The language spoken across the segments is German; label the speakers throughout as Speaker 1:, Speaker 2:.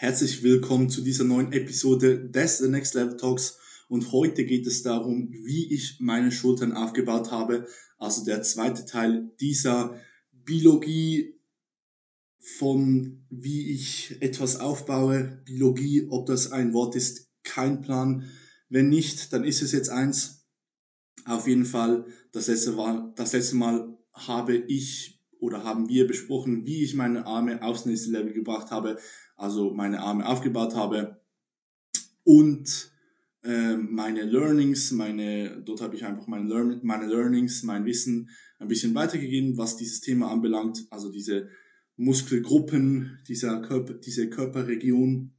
Speaker 1: Herzlich willkommen zu dieser neuen Episode des The Next Level Talks und heute geht es darum, wie ich meine Schultern aufgebaut habe. Also der zweite Teil dieser Biologie von wie ich etwas aufbaue. Biologie, ob das ein Wort ist, kein Plan. Wenn nicht, dann ist es jetzt eins. Auf jeden Fall, das letzte Mal, das letzte Mal habe ich oder haben wir besprochen, wie ich meine Arme aufs nächste Level gebracht habe also meine Arme aufgebaut habe und äh, meine Learnings, meine, dort habe ich einfach meine, Learn meine Learnings, mein Wissen ein bisschen weitergegeben, was dieses Thema anbelangt, also diese Muskelgruppen, dieser Körper, diese Körperregion.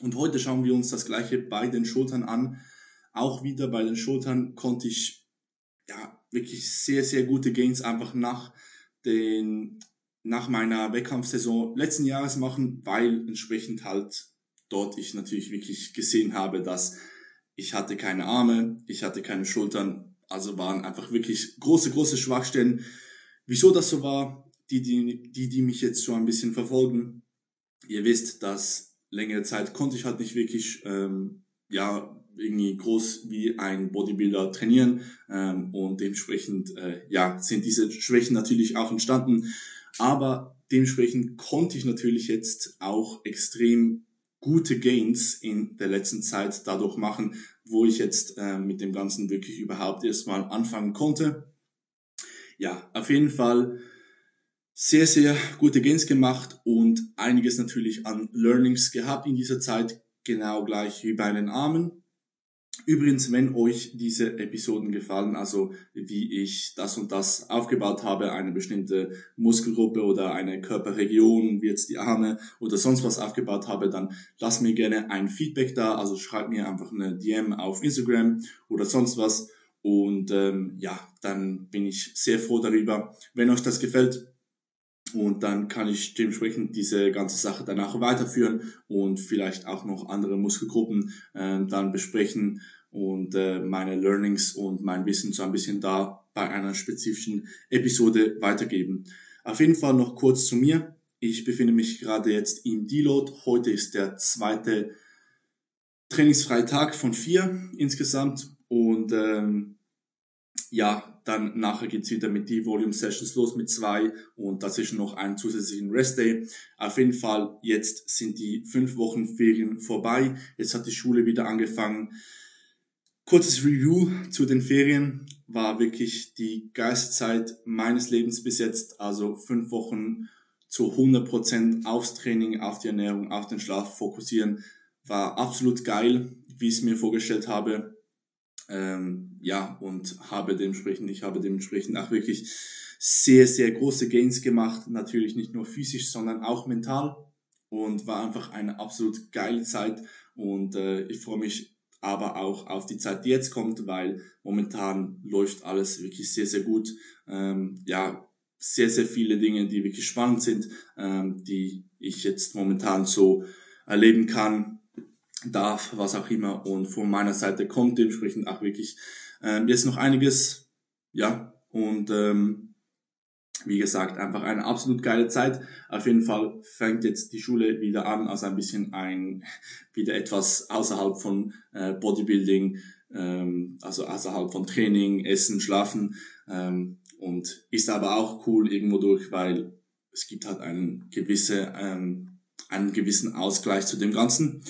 Speaker 1: Und heute schauen wir uns das gleiche bei den Schultern an. Auch wieder bei den Schultern konnte ich ja wirklich sehr, sehr gute Gains einfach nach den nach meiner Wettkampfsaison letzten Jahres machen, weil entsprechend halt dort ich natürlich wirklich gesehen habe, dass ich hatte keine Arme, ich hatte keine Schultern, also waren einfach wirklich große, große Schwachstellen. Wieso das so war, die, die, die, die mich jetzt schon ein bisschen verfolgen, ihr wisst, dass längere Zeit konnte ich halt nicht wirklich, ähm, ja, irgendwie groß wie ein Bodybuilder trainieren ähm, und dementsprechend, äh, ja, sind diese Schwächen natürlich auch entstanden. Aber dementsprechend konnte ich natürlich jetzt auch extrem gute Gains in der letzten Zeit dadurch machen, wo ich jetzt äh, mit dem Ganzen wirklich überhaupt erstmal anfangen konnte. Ja, auf jeden Fall sehr, sehr gute Gains gemacht und einiges natürlich an Learnings gehabt in dieser Zeit, genau gleich wie bei den Armen. Übrigens, wenn euch diese Episoden gefallen, also wie ich das und das aufgebaut habe, eine bestimmte Muskelgruppe oder eine Körperregion, wie jetzt die Arme oder sonst was aufgebaut habe, dann lasst mir gerne ein Feedback da. Also schreibt mir einfach eine DM auf Instagram oder sonst was. Und ähm, ja, dann bin ich sehr froh darüber. Wenn euch das gefällt, und dann kann ich dementsprechend diese ganze Sache danach weiterführen und vielleicht auch noch andere Muskelgruppen äh, dann besprechen und äh, meine Learnings und mein Wissen so ein bisschen da bei einer spezifischen Episode weitergeben. Auf jeden Fall noch kurz zu mir. Ich befinde mich gerade jetzt im Deload. Heute ist der zweite trainingsfreie Tag von vier insgesamt und ähm, ja, dann nachher geht's wieder mit die Volume Sessions los mit zwei und dazwischen noch einen zusätzlichen Rest Day. Auf jeden Fall, jetzt sind die fünf Wochen Ferien vorbei. Jetzt hat die Schule wieder angefangen. Kurzes Review zu den Ferien war wirklich die Geistzeit meines Lebens bis jetzt. Also fünf Wochen zu 100% aufs Training, auf die Ernährung, auf den Schlaf fokussieren. War absolut geil, wie ich es mir vorgestellt habe. Ähm, ja, und habe dementsprechend, ich habe dementsprechend auch wirklich sehr, sehr große Gains gemacht. Natürlich nicht nur physisch, sondern auch mental. Und war einfach eine absolut geile Zeit. Und äh, ich freue mich aber auch auf die Zeit, die jetzt kommt, weil momentan läuft alles wirklich sehr, sehr gut. Ähm, ja, sehr, sehr viele Dinge, die wirklich spannend sind, ähm, die ich jetzt momentan so erleben kann darf, was auch immer. Und von meiner Seite kommt dementsprechend auch wirklich ähm, jetzt noch einiges. Ja, und ähm, wie gesagt, einfach eine absolut geile Zeit. Auf jeden Fall fängt jetzt die Schule wieder an, also ein bisschen ein, wieder etwas außerhalb von äh, Bodybuilding, ähm, also außerhalb von Training, Essen, Schlafen. Ähm, und ist aber auch cool irgendwo durch, weil es gibt halt einen gewisse, ähm, einen gewissen Ausgleich zu dem Ganzen.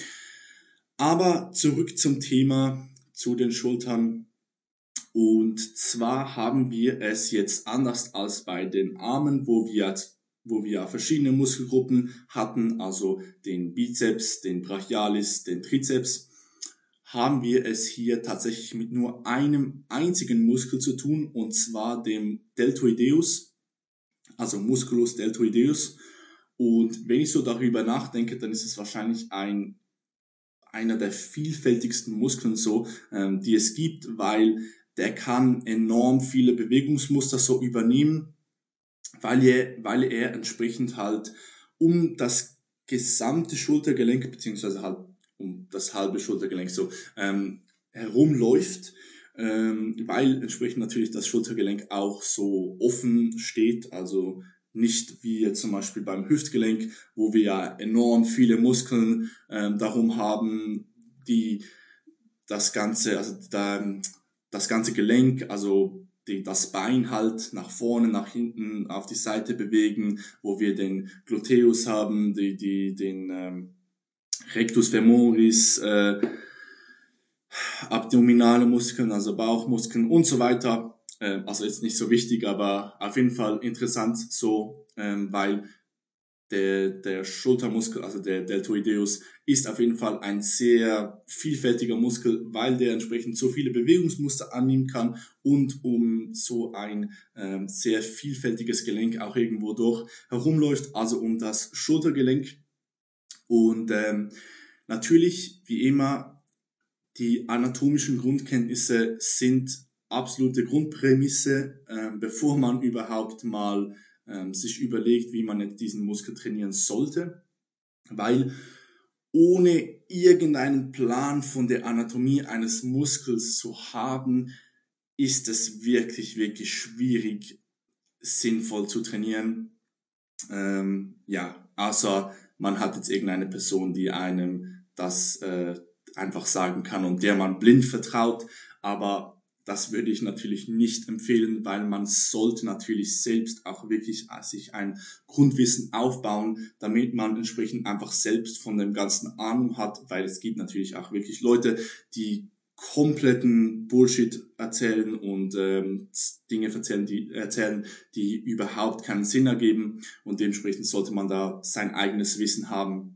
Speaker 1: Aber zurück zum Thema, zu den Schultern. Und zwar haben wir es jetzt anders als bei den Armen, wo wir, wo wir verschiedene Muskelgruppen hatten, also den Bizeps, den Brachialis, den Trizeps, haben wir es hier tatsächlich mit nur einem einzigen Muskel zu tun, und zwar dem Deltoideus, also Musculus deltoideus. Und wenn ich so darüber nachdenke, dann ist es wahrscheinlich ein einer der vielfältigsten Muskeln so, ähm, die es gibt, weil der kann enorm viele Bewegungsmuster so übernehmen, weil er, weil er entsprechend halt um das gesamte Schultergelenk, beziehungsweise halt um das halbe Schultergelenk so ähm, herumläuft, ähm, weil entsprechend natürlich das Schultergelenk auch so offen steht, also nicht wie jetzt zum Beispiel beim Hüftgelenk, wo wir ja enorm viele Muskeln ähm, darum haben, die das ganze, also da, das ganze Gelenk, also die, das Bein halt nach vorne, nach hinten, auf die Seite bewegen, wo wir den Gluteus haben, die, die, den ähm, Rectus femoris, äh, abdominale Muskeln, also Bauchmuskeln und so weiter. Äh, also jetzt nicht so wichtig, aber auf jeden Fall interessant so, ähm, weil der, der Schultermuskel, also der Deltoideus, ist auf jeden Fall ein sehr vielfältiger Muskel, weil der entsprechend so viele Bewegungsmuster annehmen kann und um so ein ähm, sehr vielfältiges Gelenk auch irgendwo durch herumläuft, also um das Schultergelenk. Und ähm, natürlich, wie immer, die anatomischen Grundkenntnisse sind absolute Grundprämisse, äh, bevor man überhaupt mal ähm, sich überlegt, wie man jetzt diesen Muskel trainieren sollte, weil ohne irgendeinen Plan von der Anatomie eines Muskels zu haben, ist es wirklich, wirklich schwierig, sinnvoll zu trainieren. Ähm, ja, außer man hat jetzt irgendeine Person, die einem das äh, einfach sagen kann und der man blind vertraut. Aber das würde ich natürlich nicht empfehlen, weil man sollte natürlich selbst auch wirklich äh, sich ein Grundwissen aufbauen, damit man entsprechend einfach selbst von dem ganzen Ahnung hat, weil es gibt natürlich auch wirklich Leute, die kompletten Bullshit erzählen und ähm, Dinge erzählen die, erzählen, die überhaupt keinen Sinn ergeben. Und dementsprechend sollte man da sein eigenes Wissen haben,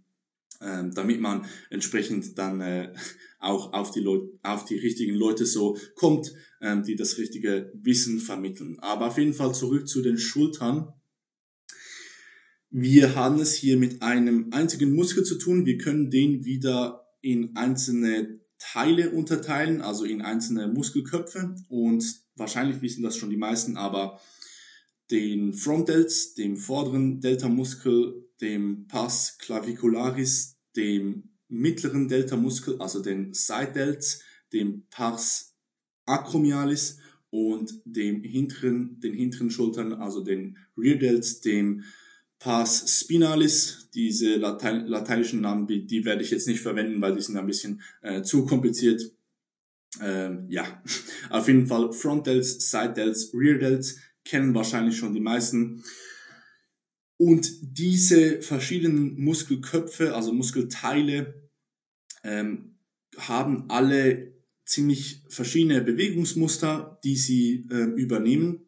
Speaker 1: ähm, damit man entsprechend dann äh, auch auf die, Leute, auf die richtigen Leute so kommt, ähm, die das richtige Wissen vermitteln. Aber auf jeden Fall zurück zu den Schultern. Wir haben es hier mit einem einzigen Muskel zu tun. Wir können den wieder in einzelne Teile unterteilen, also in einzelne Muskelköpfe. Und wahrscheinlich wissen das schon die meisten, aber den Frontdelts, dem vorderen Delta-Muskel, dem Pars clavicularis, dem mittleren Delta-Muskel, also den Side-Delts, dem Pars acromialis und dem hinteren, den hinteren Schultern, also den Rear Delts, dem Pars spinalis. Diese Latein, lateinischen Namen, die, die, werde ich jetzt nicht verwenden, weil die sind ein bisschen äh, zu kompliziert. Ähm, ja, auf jeden Fall Front Delts, Side Delts, Rear Delts kennen wahrscheinlich schon die meisten. Und diese verschiedenen Muskelköpfe, also Muskelteile, ähm, haben alle ziemlich verschiedene Bewegungsmuster, die sie äh, übernehmen.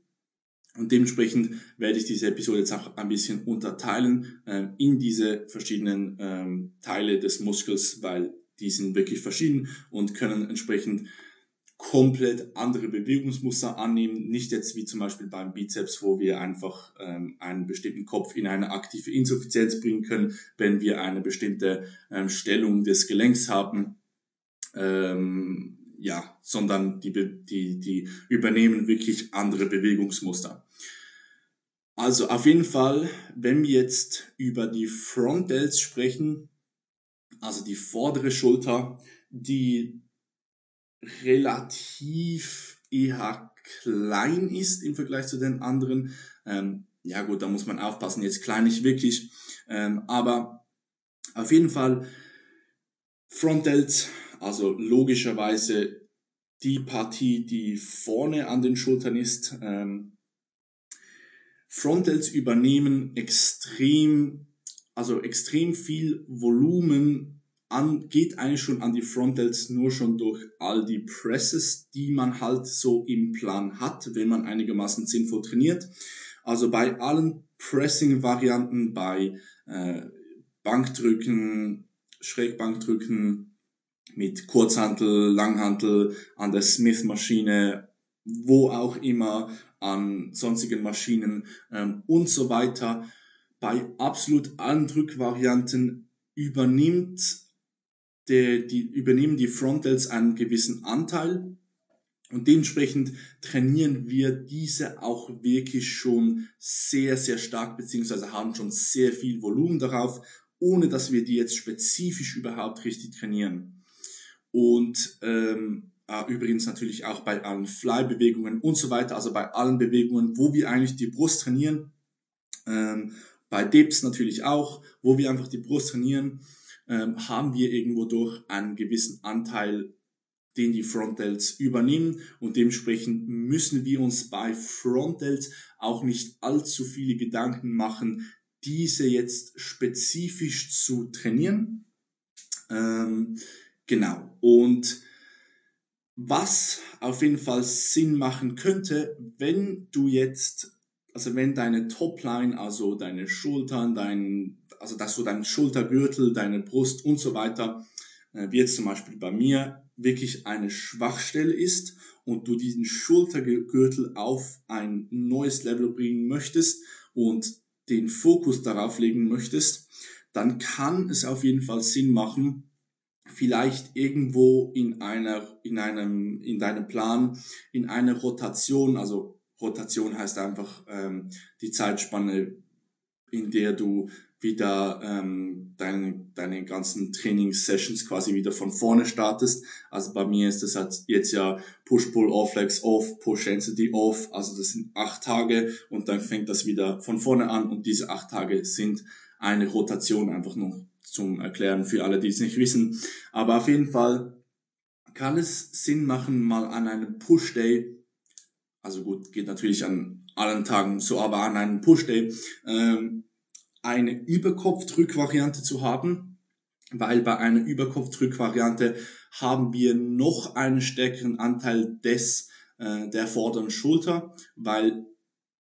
Speaker 1: Und dementsprechend werde ich diese Episode jetzt auch ein bisschen unterteilen äh, in diese verschiedenen ähm, Teile des Muskels, weil die sind wirklich verschieden und können entsprechend komplett andere Bewegungsmuster annehmen. Nicht jetzt wie zum Beispiel beim Bizeps, wo wir einfach ähm, einen bestimmten Kopf in eine aktive Insuffizienz bringen können, wenn wir eine bestimmte ähm, Stellung des Gelenks haben. Ähm, ja, sondern die, die, die übernehmen wirklich andere Bewegungsmuster. Also auf jeden Fall, wenn wir jetzt über die Front Delts sprechen, also die vordere Schulter, die relativ eher klein ist im Vergleich zu den anderen. Ähm, ja gut, da muss man aufpassen, jetzt klein nicht wirklich, ähm, aber auf jeden Fall Frontdelts, also logischerweise die Partie, die vorne an den Schultern ist. Ähm, Frontdelts übernehmen extrem, also extrem viel Volumen an, geht eigentlich schon an die Frontdelts nur schon durch all die Presses, die man halt so im Plan hat, wenn man einigermaßen sinnvoll trainiert. Also bei allen Pressing-Varianten, bei äh, Bankdrücken, Schrägbankdrücken mit Kurzhantel, Langhantel, an der Smith-Maschine, wo auch immer, an sonstigen Maschinen ähm, und so weiter. Bei absolut allen Drückvarianten übernimmt die, die übernehmen die Frontals einen gewissen Anteil und dementsprechend trainieren wir diese auch wirklich schon sehr, sehr stark, beziehungsweise haben schon sehr viel Volumen darauf, ohne dass wir die jetzt spezifisch überhaupt richtig trainieren. Und ähm, äh, übrigens natürlich auch bei allen Fly-Bewegungen und so weiter, also bei allen Bewegungen, wo wir eigentlich die Brust trainieren, Ähm, bei Dips natürlich auch, wo wir einfach die Brust trainieren, ähm, haben wir irgendwo durch einen gewissen Anteil, den die Frontdelts übernehmen und dementsprechend müssen wir uns bei Frontdelts auch nicht allzu viele Gedanken machen, diese jetzt spezifisch zu trainieren. Ähm, genau. Und was auf jeden Fall Sinn machen könnte, wenn du jetzt, also wenn deine Topline, also deine Schultern, dein, also dass du deinen Schultergürtel, deine Brust und so weiter, äh, wie jetzt zum Beispiel bei mir, wirklich eine Schwachstelle ist und du diesen Schultergürtel auf ein neues Level bringen möchtest und den Fokus darauf legen möchtest, dann kann es auf jeden Fall Sinn machen, vielleicht irgendwo in einer, in einem, in deinem Plan, in einer Rotation, also Rotation heißt einfach ähm, die Zeitspanne, in der du wieder ähm, deine, deine ganzen Trainingssessions quasi wieder von vorne startest. Also bei mir ist das halt jetzt ja Push, Pull, Off, Legs, Off. Also das sind acht Tage und dann fängt das wieder von vorne an und diese acht Tage sind eine Rotation einfach nur zum Erklären für alle, die es nicht wissen. Aber auf jeden Fall kann es Sinn machen, mal an einem Push Day, also gut, geht natürlich an allen Tagen so, aber an einem Push Day, ähm, eine Überkopfdrückvariante zu haben, weil bei einer Überkopfdrückvariante haben wir noch einen stärkeren Anteil des äh, der vorderen Schulter, weil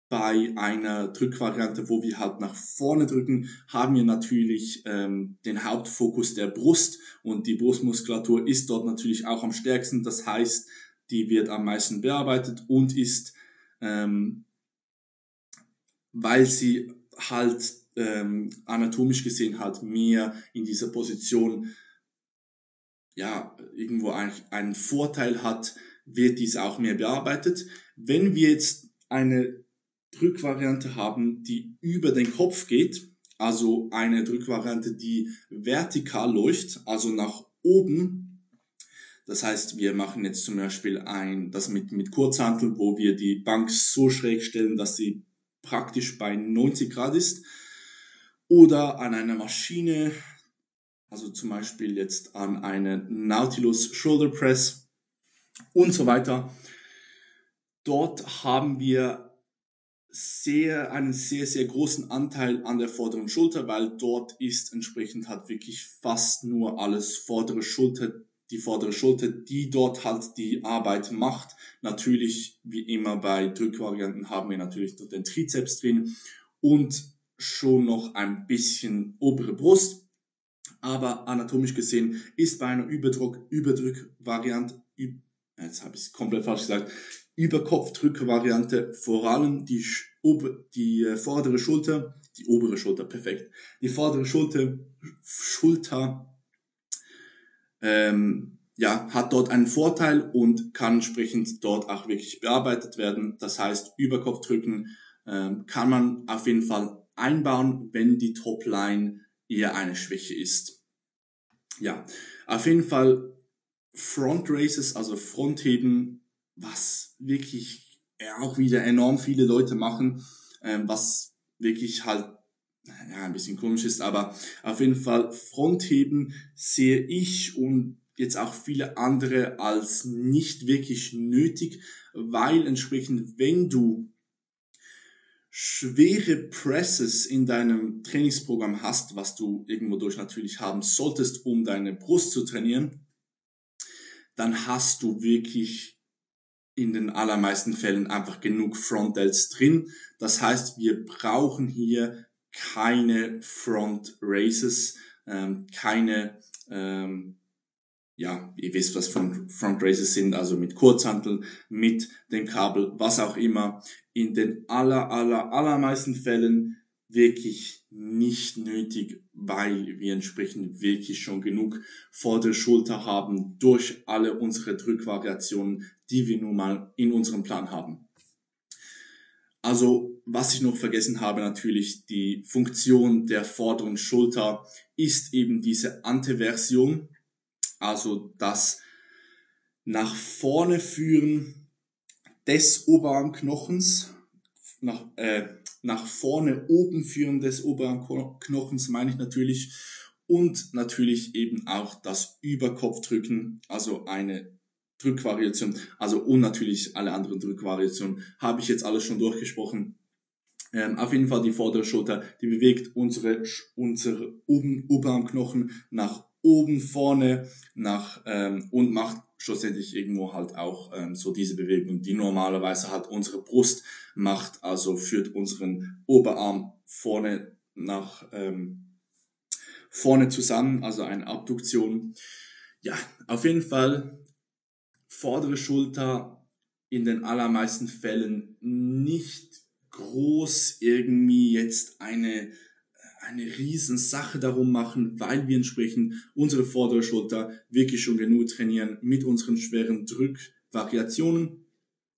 Speaker 1: bei einer Drückvariante, wo wir halt nach vorne drücken, haben wir natürlich ähm, den Hauptfokus der Brust und die Brustmuskulatur ist dort natürlich auch am stärksten. Das heißt, die wird am meisten bearbeitet und ist, ähm, weil sie halt ähm, anatomisch gesehen halt mehr in dieser Position ja irgendwo eigentlich einen Vorteil hat, wird dies auch mehr bearbeitet. Wenn wir jetzt eine Drückvariante haben, die über den Kopf geht, also eine Drückvariante, die vertikal läuft, also nach oben. Das heißt, wir machen jetzt zum Beispiel ein, das mit, mit Kurzhantel, wo wir die Bank so schräg stellen, dass sie praktisch bei 90 Grad ist. Oder an einer Maschine, also zum Beispiel jetzt an einen Nautilus Shoulder Press und so weiter. Dort haben wir sehr, einen sehr, sehr großen Anteil an der vorderen Schulter, weil dort ist entsprechend halt wirklich fast nur alles vordere Schulter, die vordere Schulter, die dort halt die Arbeit macht. Natürlich, wie immer bei Drückvarianten, haben wir natürlich dort den Trizeps drin und schon noch ein bisschen obere Brust. Aber anatomisch gesehen ist bei einer Überdruck, Überdrückvariante, jetzt habe ich es komplett falsch gesagt, Überkopfdrückvariante vor allem die, die äh, vordere Schulter, die obere Schulter, perfekt, die vordere Schulter, Schulter ähm, ja, hat dort einen Vorteil und kann entsprechend dort auch wirklich bearbeitet werden. Das heißt, Überkopfdrücken ähm, kann man auf jeden Fall einbauen, wenn die Topline eher eine Schwäche ist. Ja, auf jeden Fall Front Races, also Frontheben, was wirklich auch wieder enorm viele Leute machen, ähm, was wirklich halt ja, ein bisschen komisch ist, aber auf jeden Fall Frontheben sehe ich und jetzt auch viele andere als nicht wirklich nötig, weil entsprechend, wenn du schwere Presses in deinem Trainingsprogramm hast, was du irgendwo durch natürlich haben solltest, um deine Brust zu trainieren, dann hast du wirklich in den allermeisten Fällen einfach genug Frontdelts drin. Das heißt, wir brauchen hier keine Front Races, ähm, keine, ähm, ja, ihr wisst, was Front Races sind, also mit Kurzhantel, mit dem Kabel, was auch immer. In den aller, aller, allermeisten Fällen wirklich nicht nötig, weil wir entsprechend wirklich schon genug vor der Schulter haben durch alle unsere Drückvariationen, die wir nun mal in unserem Plan haben. Also, was ich noch vergessen habe, natürlich die Funktion der vorderen Schulter ist eben diese Anteversion, also das nach vorne führen des Oberarmknochens, nach, äh, nach vorne oben führen des oberen Knochens meine ich natürlich und natürlich eben auch das Überkopfdrücken, also eine Drückvariation, also und natürlich alle anderen Drückvariationen habe ich jetzt alles schon durchgesprochen. Ähm, auf jeden Fall die vordere Schulter, die bewegt unsere, unsere oben, Oberarmknochen nach oben, vorne, nach ähm, und macht schlussendlich irgendwo halt auch ähm, so diese Bewegung, die normalerweise halt unsere Brust macht, also führt unseren Oberarm vorne nach ähm, vorne zusammen, also eine Abduktion. Ja, auf jeden Fall vordere Schulter in den allermeisten Fällen nicht groß irgendwie jetzt eine eine riesen Sache darum machen, weil wir entsprechend unsere vordere Schulter wirklich schon genug trainieren mit unseren schweren Drückvariationen.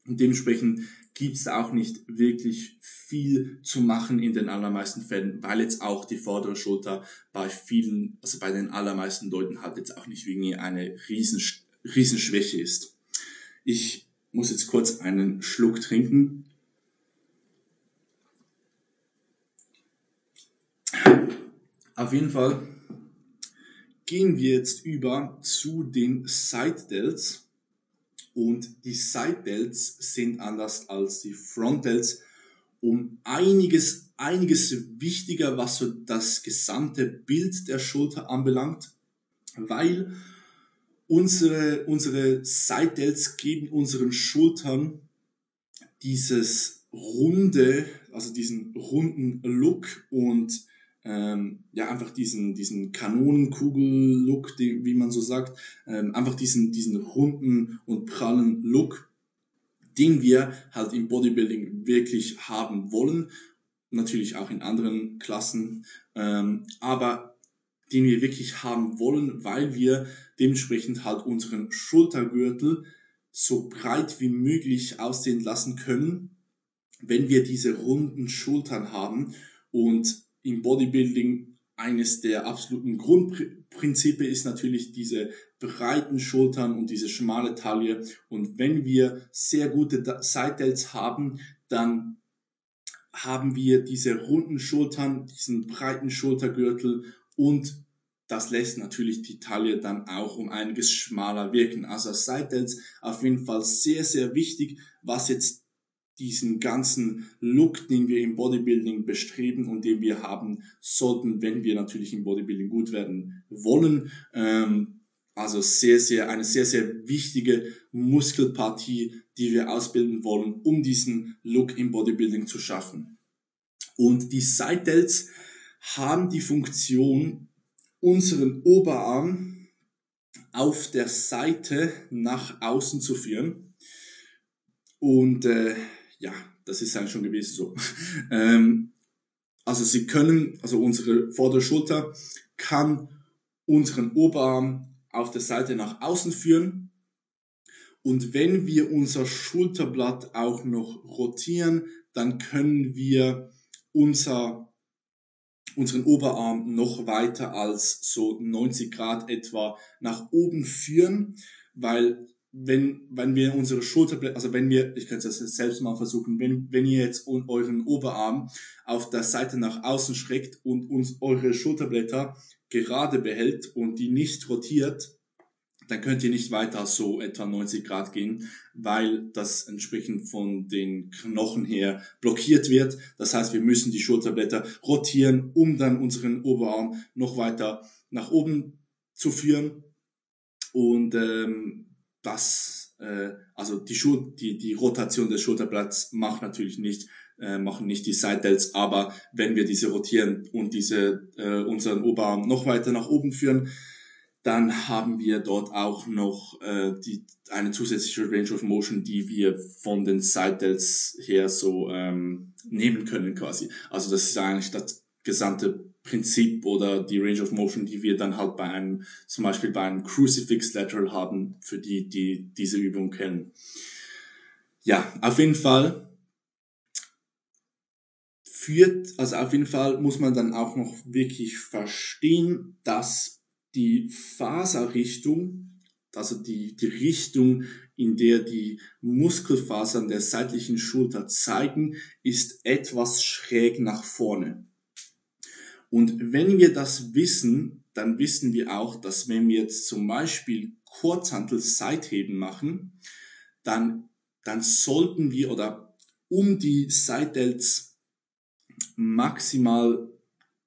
Speaker 1: Und dementsprechend gibt es auch nicht wirklich viel zu machen in den allermeisten Fällen, weil jetzt auch die vordere Schulter bei vielen, also bei den allermeisten Leuten halt jetzt auch nicht irgendwie eine riesen, riesen Schwäche ist. Ich muss jetzt kurz einen Schluck trinken. Auf jeden Fall gehen wir jetzt über zu den Side Delts. Und die Side Delts sind anders als die Front Delts um einiges, einiges wichtiger, was so das gesamte Bild der Schulter anbelangt, weil unsere, unsere Side Delts geben unseren Schultern dieses runde, also diesen runden Look und ähm, ja einfach diesen diesen Kanonenkugel-Look, wie man so sagt, ähm, einfach diesen diesen runden und prallen Look, den wir halt im Bodybuilding wirklich haben wollen, natürlich auch in anderen Klassen, ähm, aber den wir wirklich haben wollen, weil wir dementsprechend halt unseren Schultergürtel so breit wie möglich aussehen lassen können, wenn wir diese runden Schultern haben und im Bodybuilding eines der absoluten Grundprinzipe ist natürlich diese breiten Schultern und diese schmale Taille. Und wenn wir sehr gute Side Delts haben, dann haben wir diese runden Schultern, diesen breiten Schultergürtel und das lässt natürlich die Taille dann auch um einiges schmaler wirken. Also Side Delts auf jeden Fall sehr, sehr wichtig, was jetzt diesen ganzen Look, den wir im Bodybuilding bestreben und den wir haben sollten, wenn wir natürlich im Bodybuilding gut werden wollen. Ähm, also sehr, sehr, eine sehr, sehr wichtige Muskelpartie, die wir ausbilden wollen, um diesen Look im Bodybuilding zu schaffen. Und die Side Delts haben die Funktion, unseren Oberarm auf der Seite nach außen zu führen. Und äh, ja, das ist eigentlich schon gewesen so. ähm, also sie können, also unsere vordere Schulter kann unseren Oberarm auf der Seite nach außen führen. Und wenn wir unser Schulterblatt auch noch rotieren, dann können wir unser, unseren Oberarm noch weiter als so 90 Grad etwa nach oben führen, weil wenn, wenn wir unsere Schulterblätter, also wenn wir, ich kann es jetzt selbst mal versuchen, wenn, wenn ihr jetzt euren Oberarm auf der Seite nach außen schreckt und uns eure Schulterblätter gerade behält und die nicht rotiert, dann könnt ihr nicht weiter so etwa 90 Grad gehen, weil das entsprechend von den Knochen her blockiert wird. Das heißt, wir müssen die Schulterblätter rotieren, um dann unseren Oberarm noch weiter nach oben zu führen. Und ähm, das, äh, also die, Schul die, die Rotation des Schulterblatts macht natürlich nicht, äh, machen nicht die Side Delts, aber wenn wir diese rotieren und diese äh, unseren Oberarm noch weiter nach oben führen, dann haben wir dort auch noch äh, die, eine zusätzliche Range of Motion, die wir von den Side Delts her so ähm, nehmen können quasi. Also das ist eigentlich das gesamte Prinzip oder die Range of Motion, die wir dann halt bei einem, zum Beispiel bei einem Crucifix Lateral haben, für die, die diese Übung kennen. Ja, auf jeden Fall führt, also auf jeden Fall muss man dann auch noch wirklich verstehen, dass die Faserrichtung also die, die Richtung, in der die Muskelfasern der seitlichen Schulter zeigen, ist etwas schräg nach vorne. Und wenn wir das wissen, dann wissen wir auch, dass wenn wir jetzt zum Beispiel Kurzhantel-Seitheben machen, dann, dann sollten wir oder um die Seitdelts maximal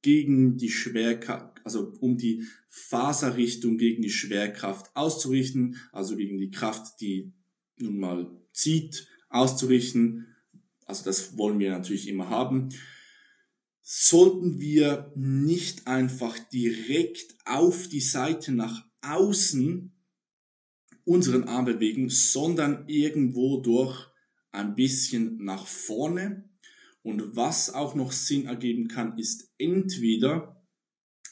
Speaker 1: gegen die Schwerkraft, also um die Faserrichtung gegen die Schwerkraft auszurichten, also gegen die Kraft, die nun mal zieht, auszurichten. Also das wollen wir natürlich immer haben. Sollten wir nicht einfach direkt auf die Seite nach außen unseren Arm bewegen, sondern irgendwo durch ein bisschen nach vorne. Und was auch noch Sinn ergeben kann, ist entweder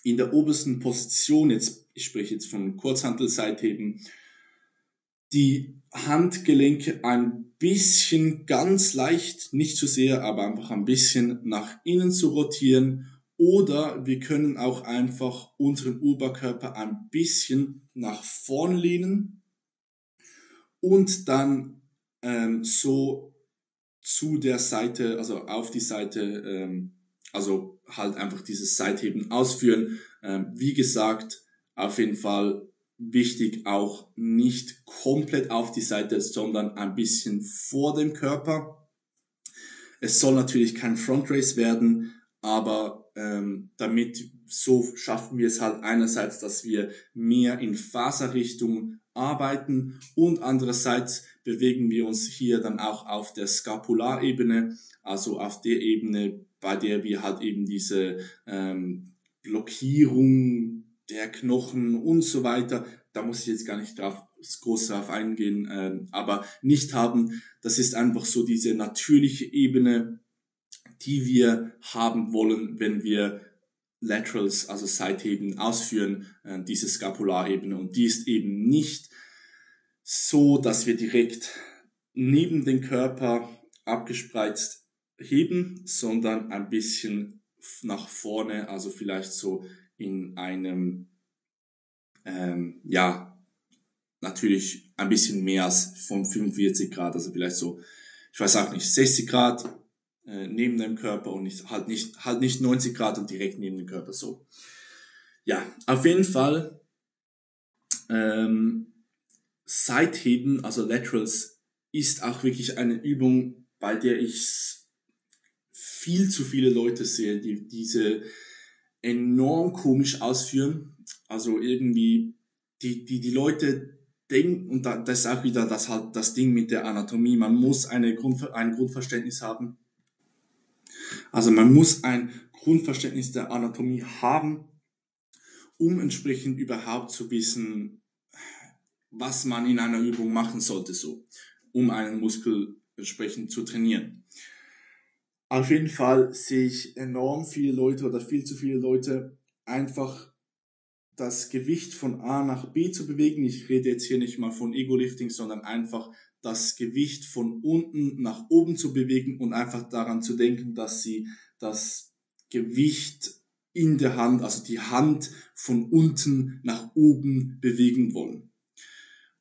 Speaker 1: in der obersten Position, jetzt, ich spreche jetzt von Kurzhantelseitheben, die Handgelenke ein bisschen ganz leicht, nicht zu sehr, aber einfach ein bisschen nach innen zu rotieren. Oder wir können auch einfach unseren Oberkörper ein bisschen nach vorn lehnen und dann ähm, so zu der Seite, also auf die Seite ähm, also halt einfach dieses Seitheben ausführen. Ähm, wie gesagt, auf jeden Fall wichtig auch nicht komplett auf die Seite, sondern ein bisschen vor dem Körper. Es soll natürlich kein Front Race werden, aber ähm, damit so schaffen wir es halt einerseits, dass wir mehr in Faserrichtung arbeiten und andererseits bewegen wir uns hier dann auch auf der Skapularebene, also auf der Ebene, bei der wir halt eben diese ähm, Blockierung der Knochen und so weiter, da muss ich jetzt gar nicht drauf, groß drauf eingehen, ähm, aber nicht haben. Das ist einfach so diese natürliche Ebene, die wir haben wollen, wenn wir Laterals, also Seitheben ausführen, äh, diese Skapularebene. Und die ist eben nicht so, dass wir direkt neben den Körper abgespreizt heben, sondern ein bisschen nach vorne, also vielleicht so in einem, ähm, ja, natürlich ein bisschen mehr als von 45 Grad, also vielleicht so, ich weiß auch nicht, 60 Grad äh, neben dem Körper und nicht, halt nicht, halt nicht 90 Grad und direkt neben dem Körper, so. Ja, auf jeden Fall, ähm, Seitheben, also Laterals, ist auch wirklich eine Übung, bei der ich viel zu viele Leute sehe, die diese enorm komisch ausführen. Also irgendwie, die, die, die Leute denken, und das ist auch wieder das halt das Ding mit der Anatomie, man muss eine Grund, ein Grundverständnis haben. Also man muss ein Grundverständnis der Anatomie haben, um entsprechend überhaupt zu wissen, was man in einer Übung machen sollte, so, um einen Muskel entsprechend zu trainieren. Auf jeden Fall sehe ich enorm viele Leute oder viel zu viele Leute einfach das Gewicht von A nach B zu bewegen. Ich rede jetzt hier nicht mal von Ego-Lifting, sondern einfach das Gewicht von unten nach oben zu bewegen und einfach daran zu denken, dass sie das Gewicht in der Hand, also die Hand von unten nach oben bewegen wollen.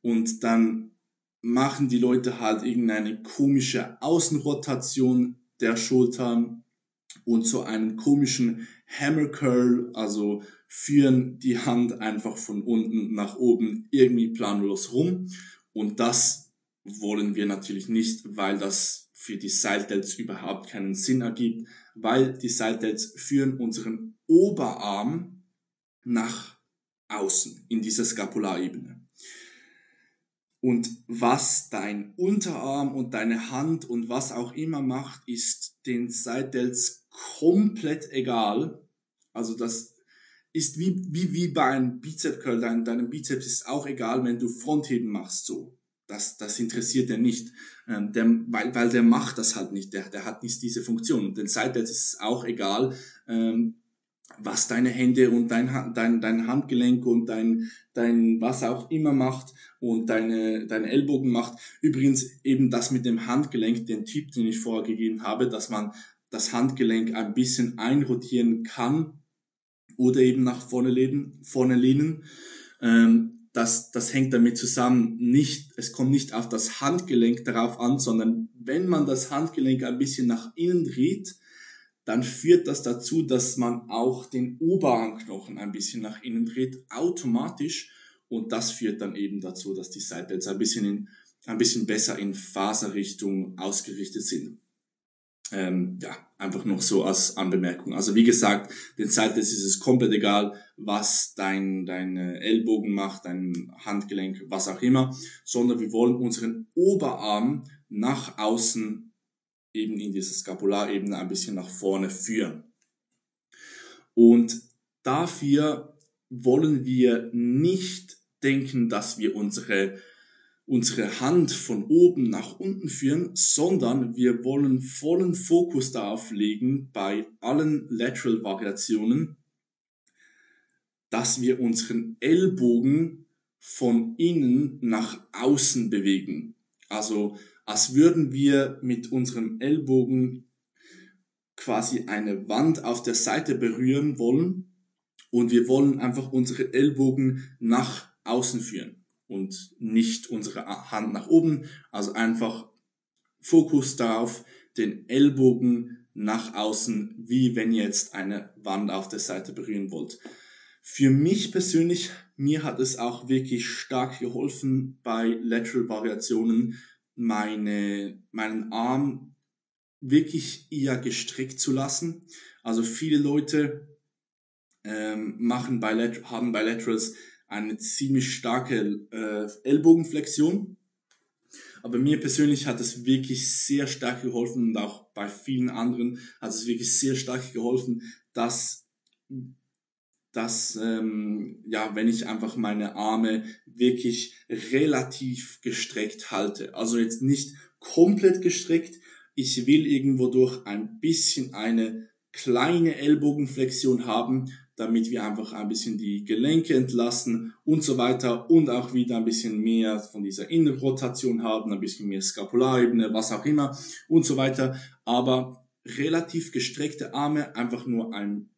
Speaker 1: Und dann machen die Leute halt irgendeine komische Außenrotation der Schultern und zu einem komischen Hammer Curl, also führen die Hand einfach von unten nach oben irgendwie planlos rum. Und das wollen wir natürlich nicht, weil das für die Side Delts überhaupt keinen Sinn ergibt, weil die Side Delts führen unseren Oberarm nach außen in dieser Skapularebene. Und was dein Unterarm und deine Hand und was auch immer macht, ist den Seitdelts komplett egal. Also das ist wie, wie, wie bei einem Bizep Curl. Dein, deinem Bizeps ist auch egal, wenn du Frontheben machst, so. Das, das interessiert er nicht, ähm, der, weil, weil der macht das halt nicht, der, der hat nicht diese Funktion. Und den Seitdelts ist es auch egal, ähm, was deine Hände und dein, dein, dein Handgelenk und dein, dein was auch immer macht und deine, deine Ellbogen macht. Übrigens eben das mit dem Handgelenk, den Tipp, den ich vorher gegeben habe, dass man das Handgelenk ein bisschen einrotieren kann oder eben nach vorne, leben, vorne lehnen. Ähm, das, das hängt damit zusammen, nicht, es kommt nicht auf das Handgelenk darauf an, sondern wenn man das Handgelenk ein bisschen nach innen dreht, dann führt das dazu, dass man auch den Oberarmknochen ein bisschen nach innen dreht, automatisch. Und das führt dann eben dazu, dass die Seitwärts ein bisschen, in, ein bisschen besser in Faserrichtung ausgerichtet sind. Ähm, ja, einfach noch so als Anbemerkung. Also wie gesagt, den Sideless ist es komplett egal, was dein, dein Ellbogen macht, dein Handgelenk, was auch immer, sondern wir wollen unseren Oberarm nach außen eben in dieser Skapularebene ein bisschen nach vorne führen. Und dafür wollen wir nicht denken, dass wir unsere unsere Hand von oben nach unten führen, sondern wir wollen vollen Fokus darauf legen bei allen Lateral Variationen, dass wir unseren Ellbogen von innen nach außen bewegen. Also als würden wir mit unserem Ellbogen quasi eine Wand auf der Seite berühren wollen und wir wollen einfach unsere Ellbogen nach außen führen und nicht unsere Hand nach oben. Also einfach Fokus darauf, den Ellbogen nach außen, wie wenn ihr jetzt eine Wand auf der Seite berühren wollt. Für mich persönlich, mir hat es auch wirklich stark geholfen bei Lateral Variationen, meine, meinen Arm wirklich eher gestreckt zu lassen. Also viele Leute ähm, machen bei, haben bei Laterals eine ziemlich starke äh, Ellbogenflexion. Aber mir persönlich hat es wirklich sehr stark geholfen und auch bei vielen anderen hat es wirklich sehr stark geholfen, dass, dass ähm, ja, wenn ich einfach meine Arme wirklich relativ gestreckt halte. Also jetzt nicht komplett gestreckt. Ich will irgendwo durch ein bisschen eine kleine Ellbogenflexion haben, damit wir einfach ein bisschen die Gelenke entlasten und so weiter und auch wieder ein bisschen mehr von dieser Innenrotation haben, ein bisschen mehr Skapularebene, was auch immer und so weiter. Aber relativ gestreckte Arme, einfach nur ein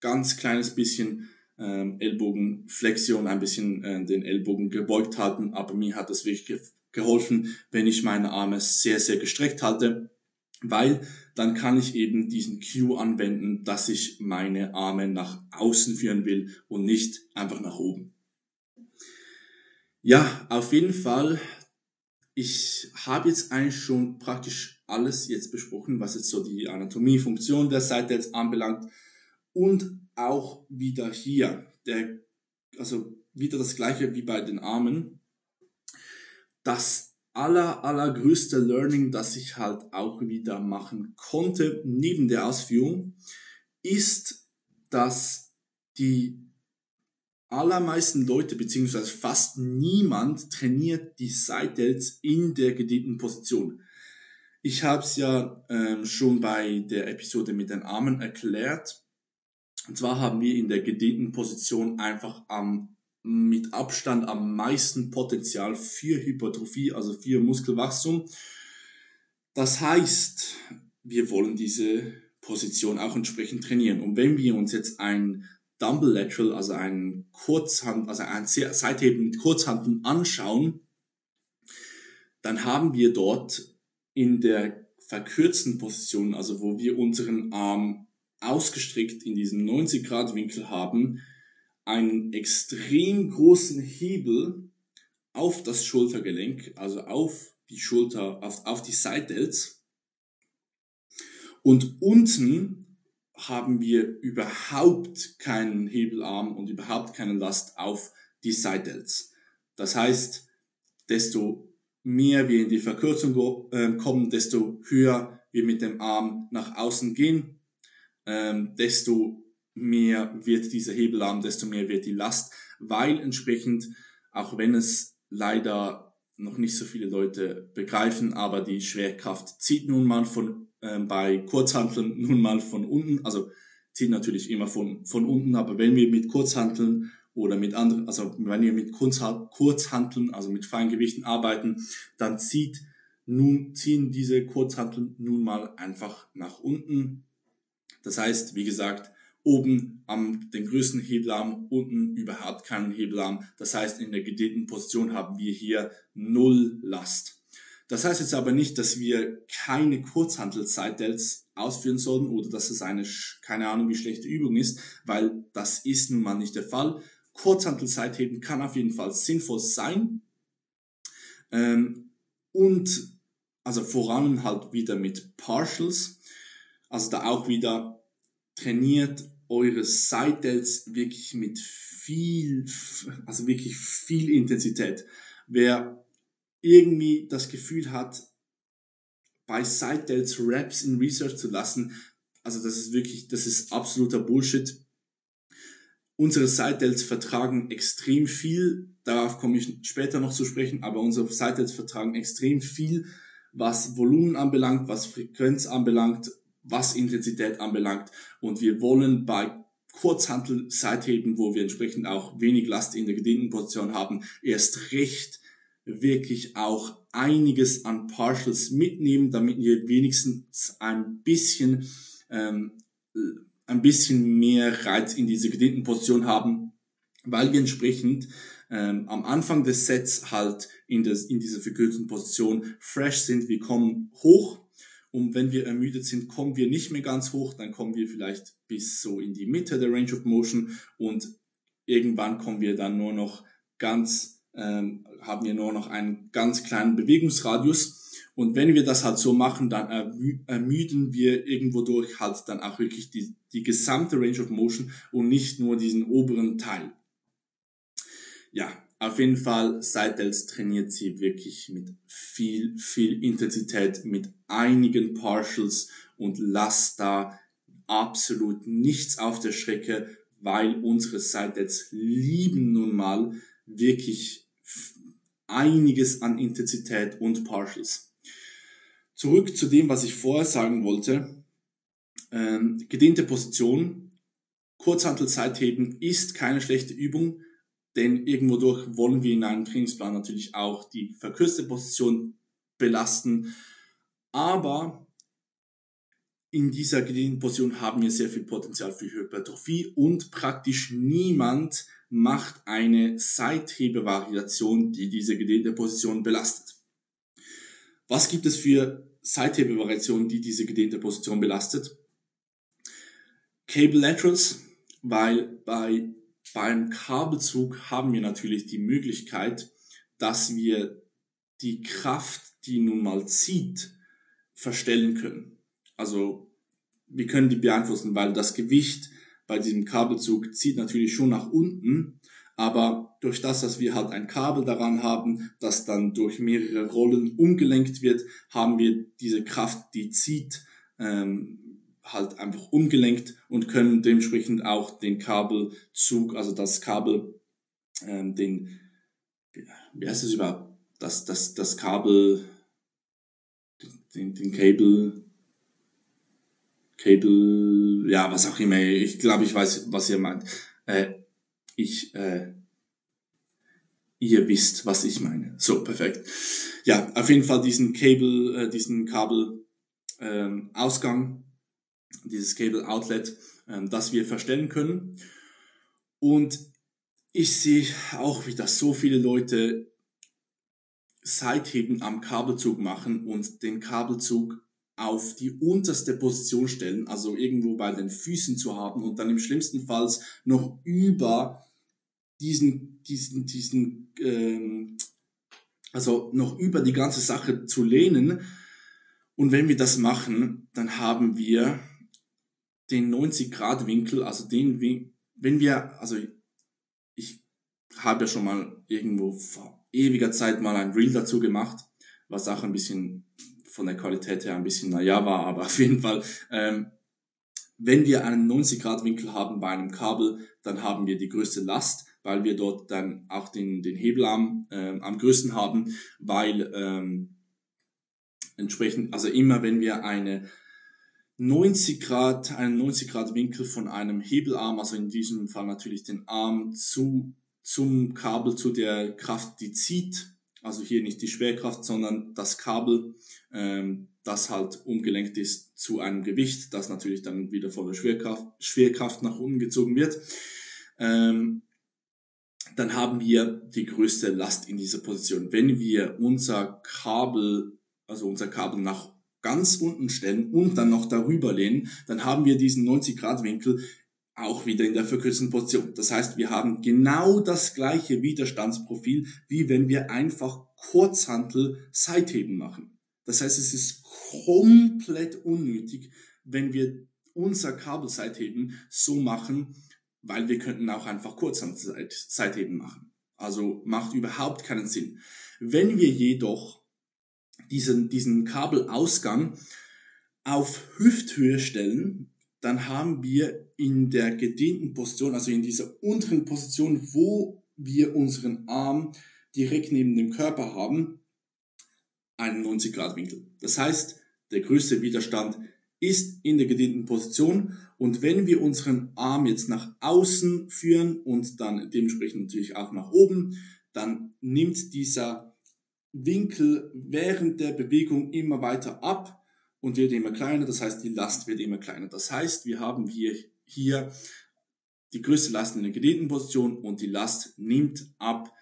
Speaker 1: ganz kleines bisschen ähm, Ellbogenflexion, ein bisschen äh, den Ellbogen gebeugt halten. Aber mir hat das wirklich ge geholfen, wenn ich meine Arme sehr, sehr gestreckt halte weil dann kann ich eben diesen Cue anwenden, dass ich meine Arme nach außen führen will und nicht einfach nach oben. Ja, auf jeden Fall. Ich habe jetzt eigentlich schon praktisch alles jetzt besprochen, was jetzt so die Anatomie, Funktion der Seite jetzt anbelangt und auch wieder hier, der, also wieder das gleiche wie bei den Armen. Das aller, allergrößte Learning, das ich halt auch wieder machen konnte, neben der Ausführung, ist, dass die allermeisten Leute, beziehungsweise fast niemand, trainiert die Side Delts in der gedehnten Position. Ich habe es ja ähm, schon bei der Episode mit den Armen erklärt. Und zwar haben wir in der gedehnten Position einfach am mit Abstand am meisten Potenzial für Hypertrophie, also für Muskelwachstum. Das heißt, wir wollen diese Position auch entsprechend trainieren. Und wenn wir uns jetzt ein Dumble Lateral, also ein Kurzhand, also ein Seitheben mit Kurzhandeln anschauen, dann haben wir dort in der verkürzten Position, also wo wir unseren Arm ausgestreckt in diesem 90 Grad Winkel haben, einen extrem großen Hebel auf das Schultergelenk, also auf die Schulter, auf, auf die Delts. Und unten haben wir überhaupt keinen Hebelarm und überhaupt keine Last auf die Delts. Das heißt, desto mehr wir in die Verkürzung äh, kommen, desto höher wir mit dem Arm nach außen gehen, ähm, desto mehr wird dieser Hebelarm, desto mehr wird die Last, weil entsprechend, auch wenn es leider noch nicht so viele Leute begreifen, aber die Schwerkraft zieht nun mal von äh, bei Kurzhanteln nun mal von unten, also zieht natürlich immer von von unten, aber wenn wir mit Kurzhanteln oder mit anderen, also wenn wir mit Kurzhanteln, also mit Feingewichten arbeiten, dann zieht nun ziehen diese Kurzhanteln nun mal einfach nach unten. Das heißt, wie gesagt, oben am den größten Hebelarm, unten überhaupt keinen Hebelarm. Das heißt, in der gedehnten Position haben wir hier null Last. Das heißt jetzt aber nicht, dass wir keine Kurzhantel-Side-Delts ausführen sollen oder dass es eine, keine Ahnung, wie schlechte Übung ist, weil das ist nun mal nicht der Fall. Kurzhantel-Seitheben kann auf jeden Fall sinnvoll sein. Ähm, und also voran halt wieder mit Partials. Also da auch wieder trainiert eure Side Delts wirklich mit viel, also wirklich viel Intensität. Wer irgendwie das Gefühl hat, bei Side Delts Raps in Research zu lassen, also das ist wirklich, das ist absoluter Bullshit. Unsere Side Delts vertragen extrem viel, darauf komme ich später noch zu sprechen, aber unsere Side Delts vertragen extrem viel, was Volumen anbelangt, was Frequenz anbelangt, was Intensität anbelangt. Und wir wollen bei Kurzhantel Seitheben, wo wir entsprechend auch wenig Last in der gedehnten Position haben, erst recht wirklich auch einiges an Partials mitnehmen, damit wir wenigstens ein bisschen ähm, ein bisschen mehr Reiz in dieser gedehnten Position haben, weil wir entsprechend ähm, am Anfang des Sets halt in, des, in dieser verkürzten Position fresh sind. Wir kommen hoch und wenn wir ermüdet sind, kommen wir nicht mehr ganz hoch, dann kommen wir vielleicht bis so in die Mitte der Range of Motion und irgendwann kommen wir dann nur noch ganz, ähm, haben wir nur noch einen ganz kleinen Bewegungsradius. Und wenn wir das halt so machen, dann ermü ermüden wir irgendwo durch halt dann auch wirklich die, die gesamte Range of Motion und nicht nur diesen oberen Teil. Ja, auf jeden Fall, Seitels trainiert sie wirklich mit viel, viel Intensität, mit einigen Partials und lasst da absolut nichts auf der Strecke, weil unsere Seitels lieben nun mal wirklich einiges an Intensität und Partials. Zurück zu dem, was ich vorher sagen wollte. Ähm, gedehnte Position, Kurzhantel-Seitheben ist keine schlechte Übung, denn irgendwo durch wollen wir in einem Trainingsplan natürlich auch die verkürzte Position belasten. Aber in dieser gedehnten Position haben wir sehr viel Potenzial für Hypertrophie und praktisch niemand macht eine Seithebevariation, die diese gedehnte Position belastet. Was gibt es für Seithebevariationen, die diese gedehnte Position belastet? Cable Laterals, weil bei beim Kabelzug haben wir natürlich die Möglichkeit, dass wir die Kraft, die nun mal zieht, verstellen können. Also wir können die beeinflussen, weil das Gewicht bei diesem Kabelzug zieht natürlich schon nach unten, aber durch das, dass wir halt ein Kabel daran haben, das dann durch mehrere Rollen umgelenkt wird, haben wir diese Kraft, die zieht, ähm, halt einfach umgelenkt und können dementsprechend auch den Kabelzug, also das Kabel, ähm, den, wie heißt es überhaupt, das, das, das Kabel, den, den Cable, Cable, ja, was auch immer, ich glaube, ich weiß, was ihr meint. Äh, ich, äh, ihr wisst, was ich meine. So, perfekt. Ja, auf jeden Fall diesen Cable, äh, diesen Kabel, ähm, Ausgang dieses Cable Outlet, ähm, das wir verstellen können. Und ich sehe auch wieder so viele Leute Seitheben am Kabelzug machen und den Kabelzug auf die unterste Position stellen, also irgendwo bei den Füßen zu haben und dann im schlimmsten Fall noch über diesen, diesen, diesen, ähm, also noch über die ganze Sache zu lehnen. Und wenn wir das machen, dann haben wir den 90-Grad-Winkel, also den, wenn wir, also ich habe ja schon mal irgendwo vor ewiger Zeit mal ein Reel dazu gemacht, was auch ein bisschen von der Qualität her ein bisschen naja war, aber auf jeden Fall, ähm, wenn wir einen 90-Grad-Winkel haben bei einem Kabel, dann haben wir die größte Last, weil wir dort dann auch den, den Hebelarm ähm, am größten haben, weil ähm, entsprechend, also immer wenn wir eine 90 Grad, einen 90 Grad Winkel von einem Hebelarm, also in diesem Fall natürlich den Arm zu, zum Kabel, zu der Kraft, die zieht, Also hier nicht die Schwerkraft, sondern das Kabel, ähm, das halt umgelenkt ist zu einem Gewicht, das natürlich dann wieder von der Schwerkraft, Schwerkraft nach unten gezogen wird. Ähm, dann haben wir die größte Last in dieser Position. Wenn wir unser Kabel, also unser Kabel nach ganz unten stellen und dann noch darüber lehnen, dann haben wir diesen 90 Grad Winkel auch wieder in der verkürzten Position. Das heißt, wir haben genau das gleiche Widerstandsprofil, wie wenn wir einfach Kurzhantel Seitheben machen. Das heißt, es ist komplett unnötig, wenn wir unser Kabel Seitheben so machen, weil wir könnten auch einfach Kurzhantel Seitheben machen. Also macht überhaupt keinen Sinn. Wenn wir jedoch diesen, diesen Kabelausgang auf Hüfthöhe stellen, dann haben wir in der gedehnten Position, also in dieser unteren Position, wo wir unseren Arm direkt neben dem Körper haben, einen 90 Grad Winkel. Das heißt, der größte Widerstand ist in der gedehnten Position und wenn wir unseren Arm jetzt nach außen führen und dann dementsprechend natürlich auch nach oben, dann nimmt dieser Winkel während der Bewegung immer weiter ab und wird immer kleiner. Das heißt, die Last wird immer kleiner. Das heißt, wir haben hier, hier die größte Last in der gedehnten Position und die Last nimmt ab,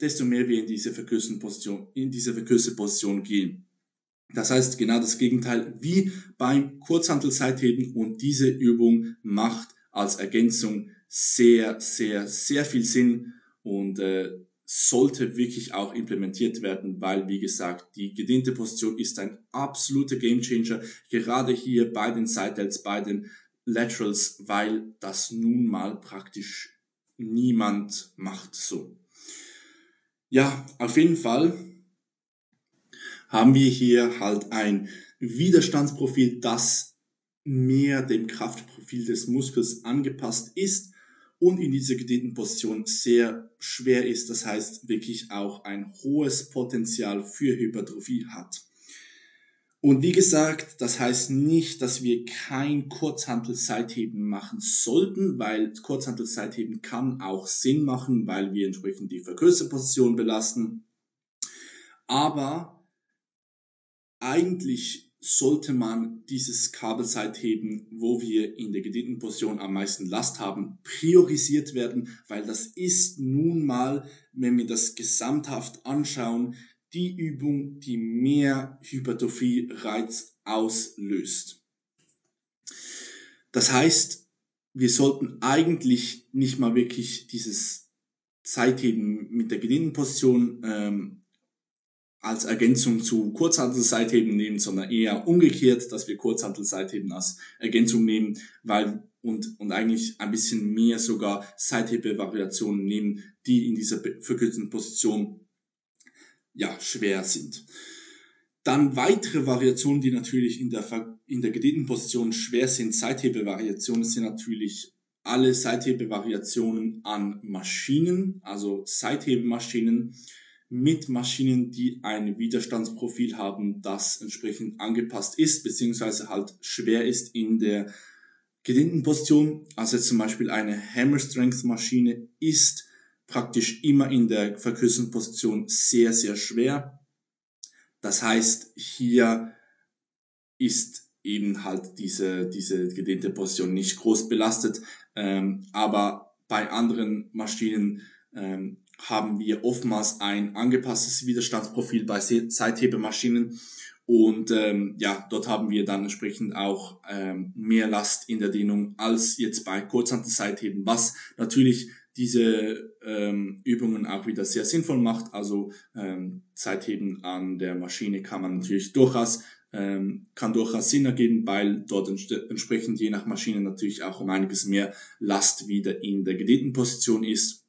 Speaker 1: desto mehr wir in diese verkürzte Position, in diese verkürzte Position gehen. Das heißt genau das Gegenteil wie beim Kurzhantelseitheben und diese Übung macht als Ergänzung sehr, sehr, sehr viel Sinn und äh, sollte wirklich auch implementiert werden, weil, wie gesagt, die gedehnte Position ist ein absoluter Gamechanger, gerade hier bei den Side Delts, bei den Laterals, weil das nun mal praktisch niemand macht so. Ja, auf jeden Fall haben wir hier halt ein Widerstandsprofil, das mehr dem Kraftprofil des Muskels angepasst ist und in dieser gedehnten Position sehr schwer ist. Das heißt wirklich auch ein hohes Potenzial für Hypertrophie hat. Und wie gesagt, das heißt nicht, dass wir kein Kurzhantel-Seitheben machen sollten, weil Kurzhantel-Seitheben kann auch Sinn machen, weil wir entsprechend die verkürzte Position belasten. Aber eigentlich sollte man dieses Kabelseitheben, wo wir in der gedehnten Position am meisten Last haben, priorisiert werden, weil das ist nun mal, wenn wir das gesamthaft anschauen, die Übung, die mehr Hypertrophie-Reiz auslöst. Das heißt, wir sollten eigentlich nicht mal wirklich dieses Zeitheben mit der gedehnten Position ähm, als Ergänzung zu Kurzhantel-Seitheben nehmen, sondern eher umgekehrt, dass wir Kurzhantel-Seitheben als Ergänzung nehmen, weil und, und eigentlich ein bisschen mehr sogar Seithebe-Variationen nehmen, die in dieser verkürzten Position ja schwer sind. Dann weitere Variationen, die natürlich in der, in der gedehnten Position schwer sind, Seithebe-Variationen sind natürlich alle Seithebe-Variationen an Maschinen, also Seithebemaschinen, mit Maschinen, die ein Widerstandsprofil haben, das entsprechend angepasst ist, beziehungsweise halt schwer ist in der gedehnten Position. Also zum Beispiel eine Hammer Strength Maschine ist praktisch immer in der verkürzten Position sehr, sehr schwer. Das heißt, hier ist eben halt diese, diese gedehnte Position nicht groß belastet, ähm, aber bei anderen Maschinen ähm, haben wir oftmals ein angepasstes Widerstandsprofil bei Seithebemaschinen und ähm, ja, dort haben wir dann entsprechend auch ähm, mehr Last in der Dehnung als jetzt bei Kurzhantel-Seitheben, was natürlich diese ähm, Übungen auch wieder sehr sinnvoll macht. Also ähm, Seitheben an der Maschine kann man natürlich durchaus ähm, kann durchaus Sinn ergeben, weil dort entsprechend je nach Maschine natürlich auch um einiges mehr Last wieder in der gedehnten Position ist.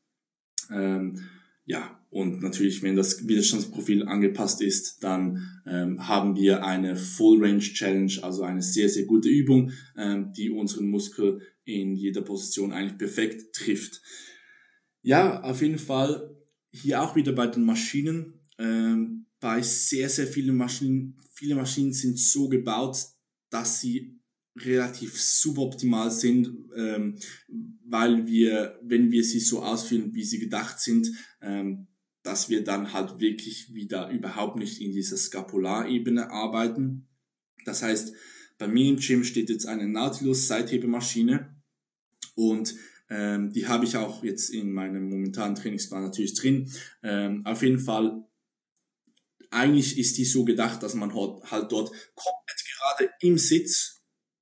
Speaker 1: Ähm, ja, und natürlich, wenn das Widerstandsprofil angepasst ist, dann ähm, haben wir eine Full Range Challenge, also eine sehr, sehr gute Übung, ähm, die unseren Muskel in jeder Position eigentlich perfekt trifft. Ja, auf jeden Fall hier auch wieder bei den Maschinen. Ähm, bei sehr, sehr vielen Maschinen, viele Maschinen sind so gebaut, dass sie relativ suboptimal sind, ähm, weil wir, wenn wir sie so ausführen, wie sie gedacht sind, ähm, dass wir dann halt wirklich wieder überhaupt nicht in dieser Skapularebene arbeiten. Das heißt, bei mir im Gym steht jetzt eine Nautilus Seithebemaschine und ähm, die habe ich auch jetzt in meinem momentanen Trainingsplan natürlich drin. Ähm, auf jeden Fall, eigentlich ist die so gedacht, dass man halt dort komplett gerade im Sitz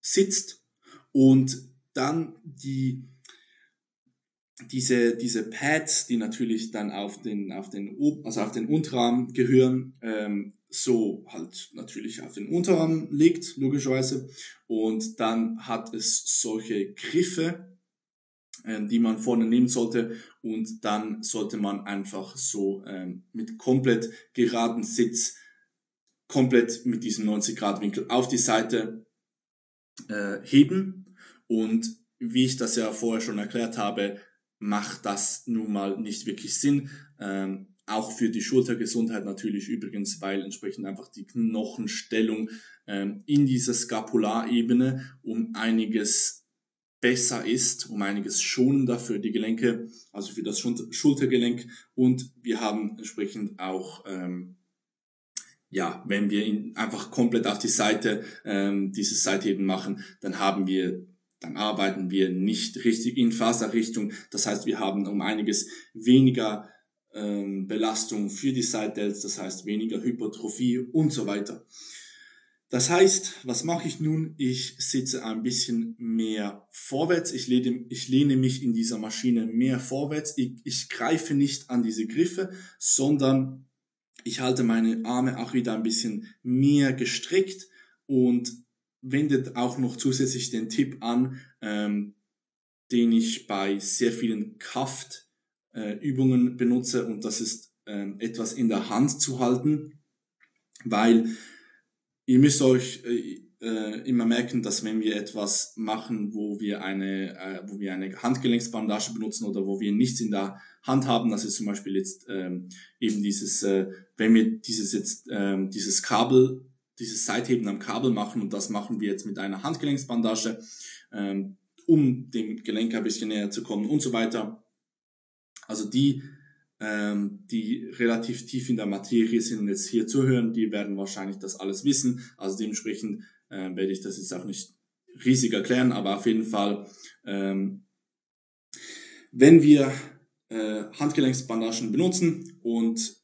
Speaker 1: sitzt und dann die diese, diese Pads, die natürlich dann auf den, auf den, also auf den Unterarm gehören, ähm, so halt natürlich auf den Unterarm liegt, logischerweise. Und dann hat es solche Griffe, ähm, die man vorne nehmen sollte. Und dann sollte man einfach so ähm, mit komplett geraden Sitz, komplett mit diesem 90 Grad Winkel auf die Seite äh, heben. Und wie ich das ja vorher schon erklärt habe, macht das nun mal nicht wirklich Sinn. Ähm, auch für die Schultergesundheit natürlich übrigens, weil entsprechend einfach die Knochenstellung ähm, in dieser Skapularebene um einiges besser ist, um einiges schonender für die Gelenke, also für das Schultergelenk. Und wir haben entsprechend auch, ähm, ja, wenn wir ihn einfach komplett auf die Seite ähm, dieses Seitheben machen, dann haben wir dann arbeiten wir nicht richtig in Faserrichtung. Das heißt, wir haben um einiges weniger ähm, Belastung für die Side das heißt weniger Hypertrophie und so weiter. Das heißt, was mache ich nun? Ich sitze ein bisschen mehr vorwärts. Ich lehne, ich lehne mich in dieser Maschine mehr vorwärts. Ich, ich greife nicht an diese Griffe, sondern ich halte meine Arme auch wieder ein bisschen mehr gestreckt und wendet auch noch zusätzlich den Tipp an, ähm, den ich bei sehr vielen Kraftübungen äh, benutze und das ist ähm, etwas in der Hand zu halten, weil ihr müsst euch äh, äh, immer merken, dass wenn wir etwas machen, wo wir eine, äh, wo wir eine Handgelenksbandage benutzen oder wo wir nichts in der Hand haben, das ist zum Beispiel jetzt ähm, eben dieses, äh, wenn wir dieses jetzt ähm, dieses Kabel dieses Seitheben am Kabel machen und das machen wir jetzt mit einer Handgelenksbandage, ähm, um dem Gelenk ein bisschen näher zu kommen und so weiter. Also die, ähm, die relativ tief in der Materie sind und jetzt hier zuhören, die werden wahrscheinlich das alles wissen. Also dementsprechend äh, werde ich das jetzt auch nicht riesig erklären, aber auf jeden Fall, ähm, wenn wir äh, Handgelenksbandagen benutzen und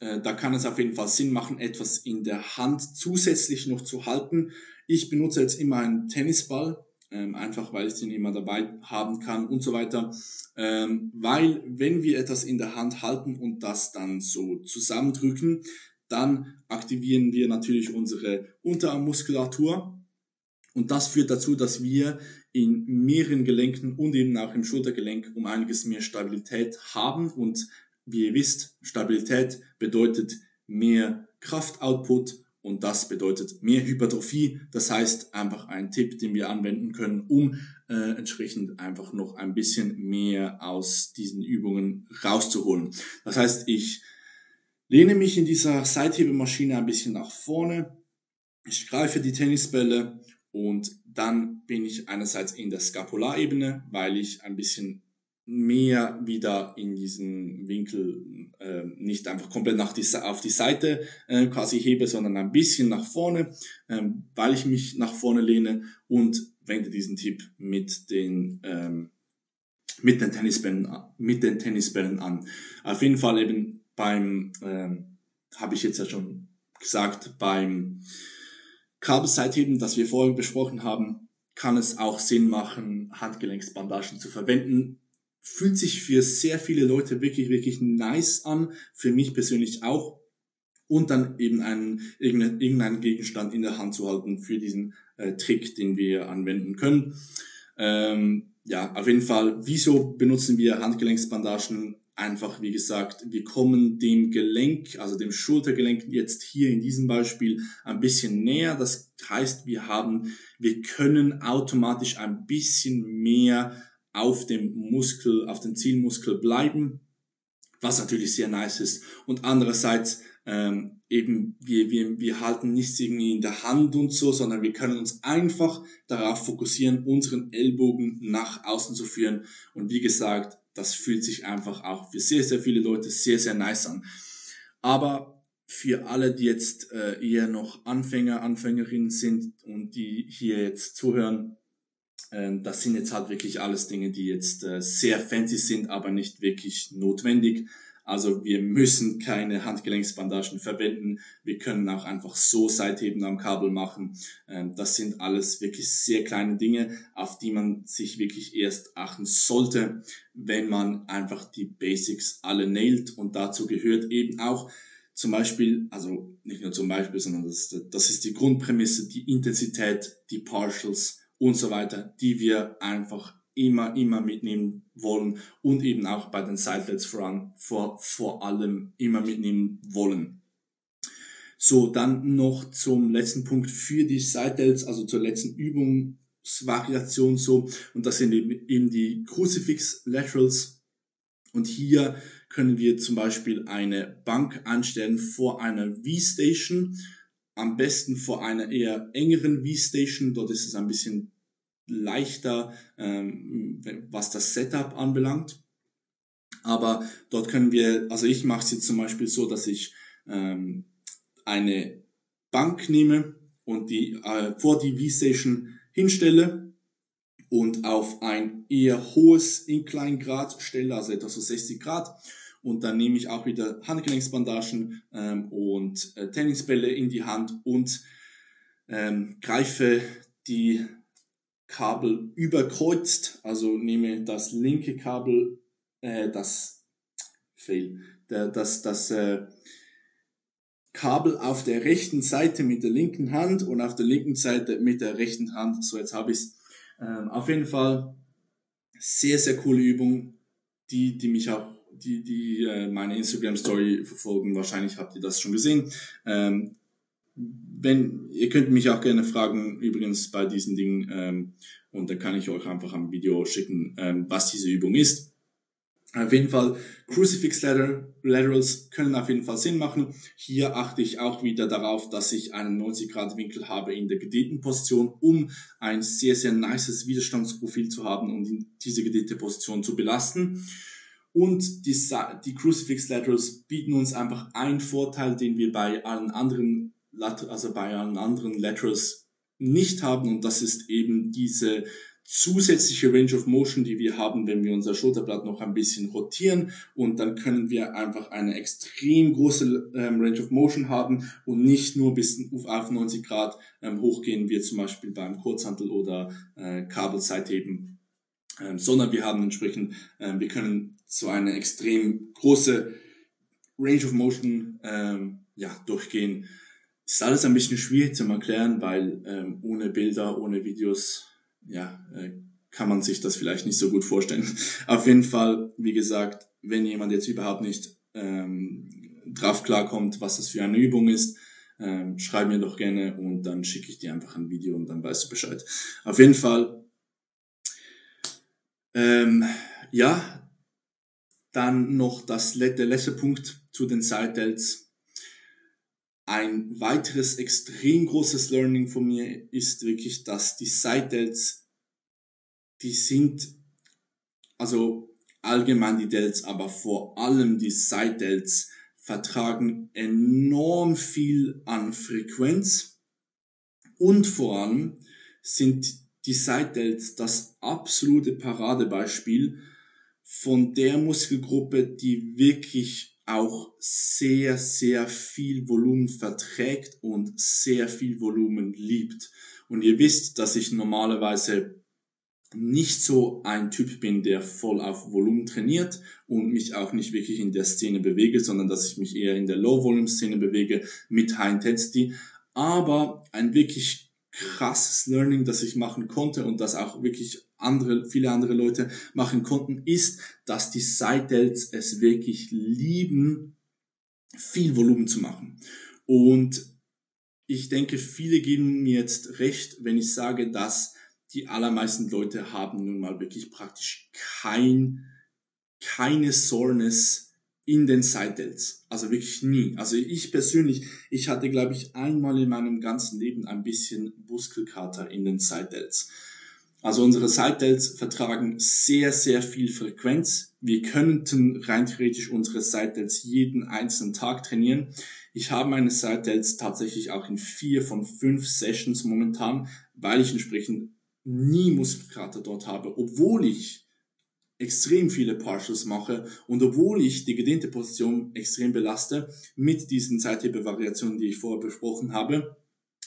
Speaker 1: äh, da kann es auf jeden Fall Sinn machen, etwas in der Hand zusätzlich noch zu halten. Ich benutze jetzt immer einen Tennisball, ähm, einfach weil ich den immer dabei haben kann und so weiter. Ähm, weil wenn wir etwas in der Hand halten und das dann so zusammendrücken, dann aktivieren wir natürlich unsere Unterarmmuskulatur. Und das führt dazu, dass wir in mehreren Gelenken und eben auch im Schultergelenk um einiges mehr Stabilität haben und wie ihr wisst, Stabilität bedeutet mehr Kraftoutput und das bedeutet mehr Hypertrophie. Das heißt einfach ein Tipp, den wir anwenden können, um äh, entsprechend einfach noch ein bisschen mehr aus diesen Übungen rauszuholen. Das heißt, ich lehne mich in dieser Seithebemaschine ein bisschen nach vorne. Ich greife die Tennisbälle und dann bin ich einerseits in der Skapularebene, weil ich ein bisschen mehr wieder in diesen Winkel äh, nicht einfach komplett nach die, auf die Seite äh, quasi hebe, sondern ein bisschen nach vorne, äh, weil ich mich nach vorne lehne und wende diesen Tipp mit den ähm, mit den Tennisbällen mit den Tennisbällen an. Auf jeden Fall eben beim ähm, habe ich jetzt ja schon gesagt beim Kabelseitheben, das wir vorhin besprochen haben, kann es auch Sinn machen, Handgelenksbandagen zu verwenden fühlt sich für sehr viele Leute wirklich, wirklich nice an. Für mich persönlich auch. Und dann eben einen, irgendeinen Gegenstand in der Hand zu halten für diesen äh, Trick, den wir anwenden können. Ähm, ja, auf jeden Fall, wieso benutzen wir Handgelenksbandagen? Einfach, wie gesagt, wir kommen dem Gelenk, also dem Schultergelenk jetzt hier in diesem Beispiel ein bisschen näher. Das heißt, wir haben, wir können automatisch ein bisschen mehr auf dem Muskel, auf dem Zielmuskel bleiben, was natürlich sehr nice ist. Und andererseits ähm, eben, wir, wir, wir halten nichts irgendwie in der Hand und so, sondern wir können uns einfach darauf fokussieren, unseren Ellbogen nach außen zu führen. Und wie gesagt, das fühlt sich einfach auch für sehr, sehr viele Leute sehr, sehr nice an. Aber für alle, die jetzt äh, eher noch Anfänger, Anfängerinnen sind und die hier jetzt zuhören, äh, das sind jetzt halt wirklich alles Dinge, die jetzt äh, sehr fancy sind, aber nicht wirklich notwendig. Also wir müssen keine Handgelenksbandagen verwenden. Wir können auch einfach so Seitheben am Kabel machen. Ähm, das sind alles wirklich sehr kleine Dinge, auf die man sich wirklich erst achten sollte, wenn man einfach die Basics alle nailt. Und dazu gehört eben auch zum Beispiel, also nicht nur zum Beispiel, sondern das, das ist die Grundprämisse, die Intensität, die Partials und so weiter, die wir einfach immer, immer mitnehmen wollen und eben auch bei den Sidelets voran, vor, vor allem immer mitnehmen wollen. So, dann noch zum letzten Punkt für die Sidelets, also zur letzten Übungsvariation so, und das sind eben, eben die Crucifix Laterals. Und hier können wir zum Beispiel eine Bank anstellen vor einer V-Station, am besten vor einer eher engeren V-Station, dort ist es ein bisschen leichter, ähm, was das Setup anbelangt. Aber dort können wir, also ich mache es jetzt zum Beispiel so, dass ich ähm, eine Bank nehme und die äh, vor die V-Station hinstelle und auf ein eher hohes Incline-Grad stelle, also etwa so 60 Grad. Und dann nehme ich auch wieder Handgelenksbandagen ähm, und äh, Tennisbälle in die Hand und ähm, greife die Kabel überkreuzt, also nehme das linke Kabel, äh, das fail, das, das äh, Kabel auf der rechten Seite mit der linken Hand und auf der linken Seite mit der rechten Hand. So, jetzt habe ich es. Ähm, auf jeden Fall sehr, sehr coole Übung, die, die mich auch, die, die äh, meine Instagram Story verfolgen. Wahrscheinlich habt ihr das schon gesehen. Ähm, wenn, ihr könnt mich auch gerne fragen, übrigens bei diesen Dingen, ähm, und dann kann ich euch einfach am Video schicken, ähm, was diese Übung ist. Auf jeden Fall, Crucifix Laterals können auf jeden Fall Sinn machen. Hier achte ich auch wieder darauf, dass ich einen 90 Grad Winkel habe in der gedehnten Position, um ein sehr, sehr nices Widerstandsprofil zu haben und um diese gedehnte Position zu belasten. Und die, die Crucifix Laterals bieten uns einfach einen Vorteil, den wir bei allen anderen also bei allen anderen Laterals nicht haben. Und das ist eben diese zusätzliche Range of Motion, die wir haben, wenn wir unser Schulterblatt noch ein bisschen rotieren. Und dann können wir einfach eine extrem große ähm, Range of Motion haben und nicht nur bis auf 90 Grad ähm, hochgehen, wie zum Beispiel beim Kurzhantel oder äh, Kabelseitheben, ähm, sondern wir haben entsprechend, äh, wir können so eine extrem große Range of Motion ähm, ja, durchgehen ist alles ein bisschen schwierig zu erklären, weil ähm, ohne Bilder, ohne Videos, ja, äh, kann man sich das vielleicht nicht so gut vorstellen. Auf jeden Fall, wie gesagt, wenn jemand jetzt überhaupt nicht ähm, drauf klarkommt, was das für eine Übung ist, ähm, schreib mir doch gerne und dann schicke ich dir einfach ein Video und dann weißt du Bescheid. Auf jeden Fall, ähm, ja, dann noch das, der letzte Punkt zu den Side Delts ein weiteres extrem großes Learning von mir ist wirklich, dass die Side-Delts, die sind, also allgemein die Delts, aber vor allem die Side-Delts vertragen enorm viel an Frequenz. Und vor allem sind die Side-Delts das absolute Paradebeispiel von der Muskelgruppe, die wirklich auch sehr, sehr viel Volumen verträgt und sehr viel Volumen liebt. Und ihr wisst, dass ich normalerweise nicht so ein Typ bin, der voll auf Volumen trainiert und mich auch nicht wirklich in der Szene bewege, sondern dass ich mich eher in der Low-Volume-Szene bewege mit High Intensity. Aber ein wirklich krasses Learning, das ich machen konnte und das auch wirklich andere, viele andere Leute machen konnten, ist, dass die Side-Delts es wirklich lieben, viel Volumen zu machen. Und ich denke, viele geben mir jetzt recht, wenn ich sage, dass die allermeisten Leute haben nun mal wirklich praktisch kein, keine Soreness in den Side-Delts. Also wirklich nie. Also ich persönlich, ich hatte, glaube ich, einmal in meinem ganzen Leben ein bisschen Muskelkater in den Side-Delts. Also unsere Side-Delts vertragen sehr, sehr viel Frequenz. Wir könnten rein theoretisch unsere Side-Delts jeden einzelnen Tag trainieren. Ich habe meine Side-Delts tatsächlich auch in vier von fünf Sessions momentan, weil ich entsprechend nie Muskelkater dort habe, obwohl ich extrem viele Partials mache und obwohl ich die gedehnte Position extrem belaste mit diesen Seithebe-Variationen, die ich vorher besprochen habe.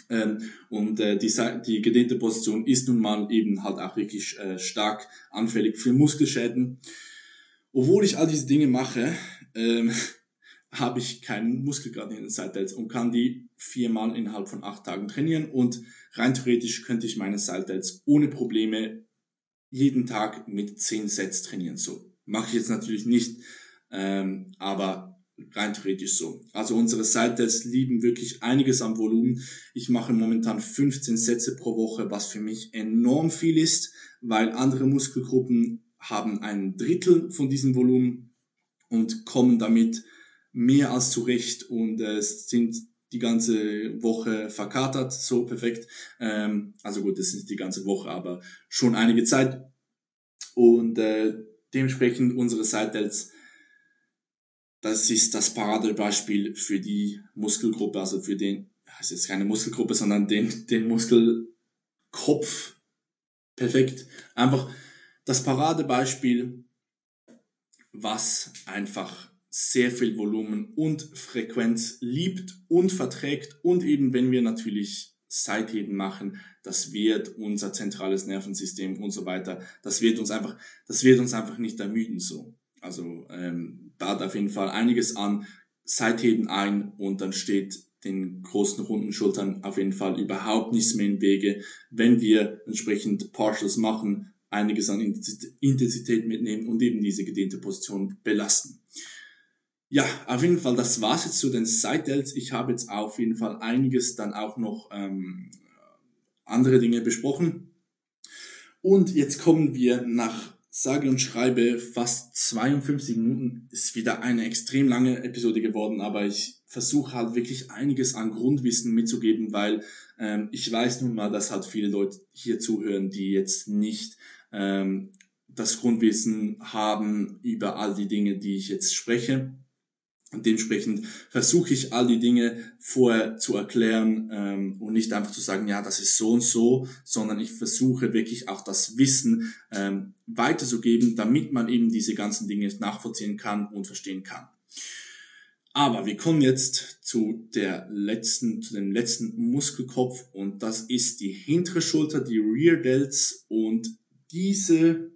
Speaker 1: Ähm, und äh, die, die gedehnte Position ist nun mal eben halt auch wirklich äh, stark anfällig für Muskelschäden. Obwohl ich all diese Dinge mache, ähm, habe ich keinen Muskelkater in den Seitels und kann die viermal innerhalb von acht Tagen trainieren und rein theoretisch könnte ich meine Seitels ohne Probleme jeden Tag mit zehn Sets trainieren. So mache ich jetzt natürlich nicht, ähm, aber rein theoretisch so. Also unsere Seitels lieben wirklich einiges am Volumen. Ich mache momentan 15 Sätze pro Woche, was für mich enorm viel ist, weil andere Muskelgruppen haben ein Drittel von diesem Volumen und kommen damit mehr als zurecht und äh, sind die ganze Woche verkatert, so perfekt. Ähm, also gut, das ist die ganze Woche, aber schon einige Zeit. Und äh, dementsprechend unsere Side-Delts, das ist das Paradebeispiel für die Muskelgruppe, also für den, es ist keine Muskelgruppe, sondern den, den Muskelkopf. Perfekt. Einfach das Paradebeispiel, was einfach sehr viel Volumen und Frequenz liebt und verträgt und eben wenn wir natürlich Seitheben machen, das wird unser zentrales Nervensystem und so weiter, das wird uns einfach, das wird uns einfach nicht ermüden so. Also ähm, baut auf jeden Fall einiges an, Seitheben ein und dann steht den großen runden Schultern auf jeden Fall überhaupt nichts mehr im Wege, wenn wir entsprechend Partials machen, einiges an Intensität mitnehmen und eben diese gedehnte Position belasten. Ja, auf jeden Fall, das war's jetzt zu den Side-Delts. Ich habe jetzt auf jeden Fall einiges dann auch noch ähm, andere Dinge besprochen. Und jetzt kommen wir nach sage und schreibe fast 52 Minuten. Ist wieder eine extrem lange Episode geworden, aber ich versuche halt wirklich einiges an Grundwissen mitzugeben, weil ähm, ich weiß nun mal, dass halt viele Leute hier zuhören, die jetzt nicht ähm, das Grundwissen haben über all die Dinge, die ich jetzt spreche. Und dementsprechend versuche ich all die Dinge vorher zu erklären ähm, und nicht einfach zu sagen, ja, das ist so und so, sondern ich versuche wirklich auch das Wissen ähm, weiterzugeben, damit man eben diese ganzen Dinge nachvollziehen kann und verstehen kann. Aber wir kommen jetzt zu der letzten, zu dem letzten Muskelkopf und das ist die hintere Schulter, die Rear Delts und diese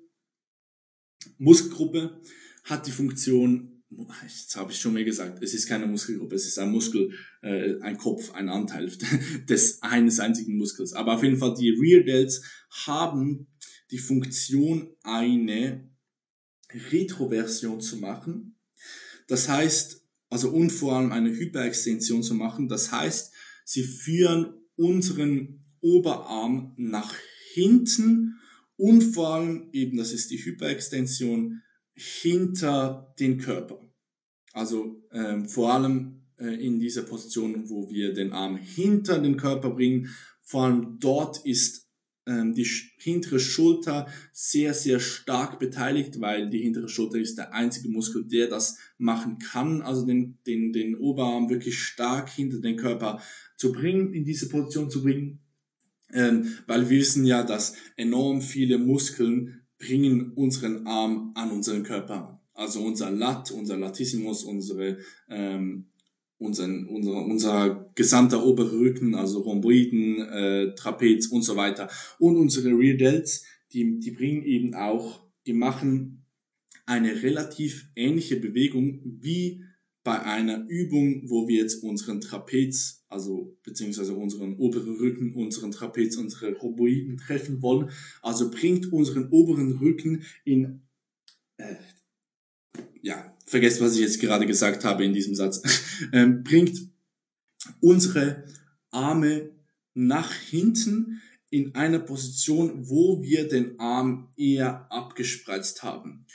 Speaker 1: Muskelgruppe hat die Funktion jetzt habe ich schon mal gesagt, es ist keine Muskelgruppe, es ist ein Muskel, äh, ein Kopf, ein Anteil des eines einzigen Muskels. Aber auf jeden Fall, die Rear Delts haben die Funktion, eine Retroversion zu machen. Das heißt, also und vor allem eine Hyperextension zu machen. Das heißt, sie führen unseren Oberarm nach hinten und vor allem eben, das ist die Hyperextension, hinter den Körper. Also ähm, vor allem äh, in dieser Position, wo wir den Arm hinter den Körper bringen. Vor allem dort ist ähm, die hintere Schulter sehr, sehr stark beteiligt, weil die hintere Schulter ist der einzige Muskel, der das machen kann, also den, den, den Oberarm wirklich stark hinter den Körper zu bringen, in diese Position zu bringen. Ähm, weil wir wissen ja, dass enorm viele Muskeln bringen unseren Arm an unseren Körper. Also unser Lat, unser Latissimus, unsere, ähm, unseren, unser, unser gesamter obere Rücken, also Rhomboiden, äh, Trapez und so weiter. Und unsere Rear Delts, die, die bringen eben auch, die machen eine relativ ähnliche Bewegung wie bei einer Übung, wo wir jetzt unseren Trapez, also beziehungsweise unseren oberen Rücken, unseren Trapez, unsere Rhomboiden treffen wollen, also bringt unseren oberen Rücken in, äh, ja, vergesst, was ich jetzt gerade gesagt habe in diesem Satz, ähm, bringt unsere Arme nach hinten in einer Position, wo wir den Arm eher abgespreizt haben.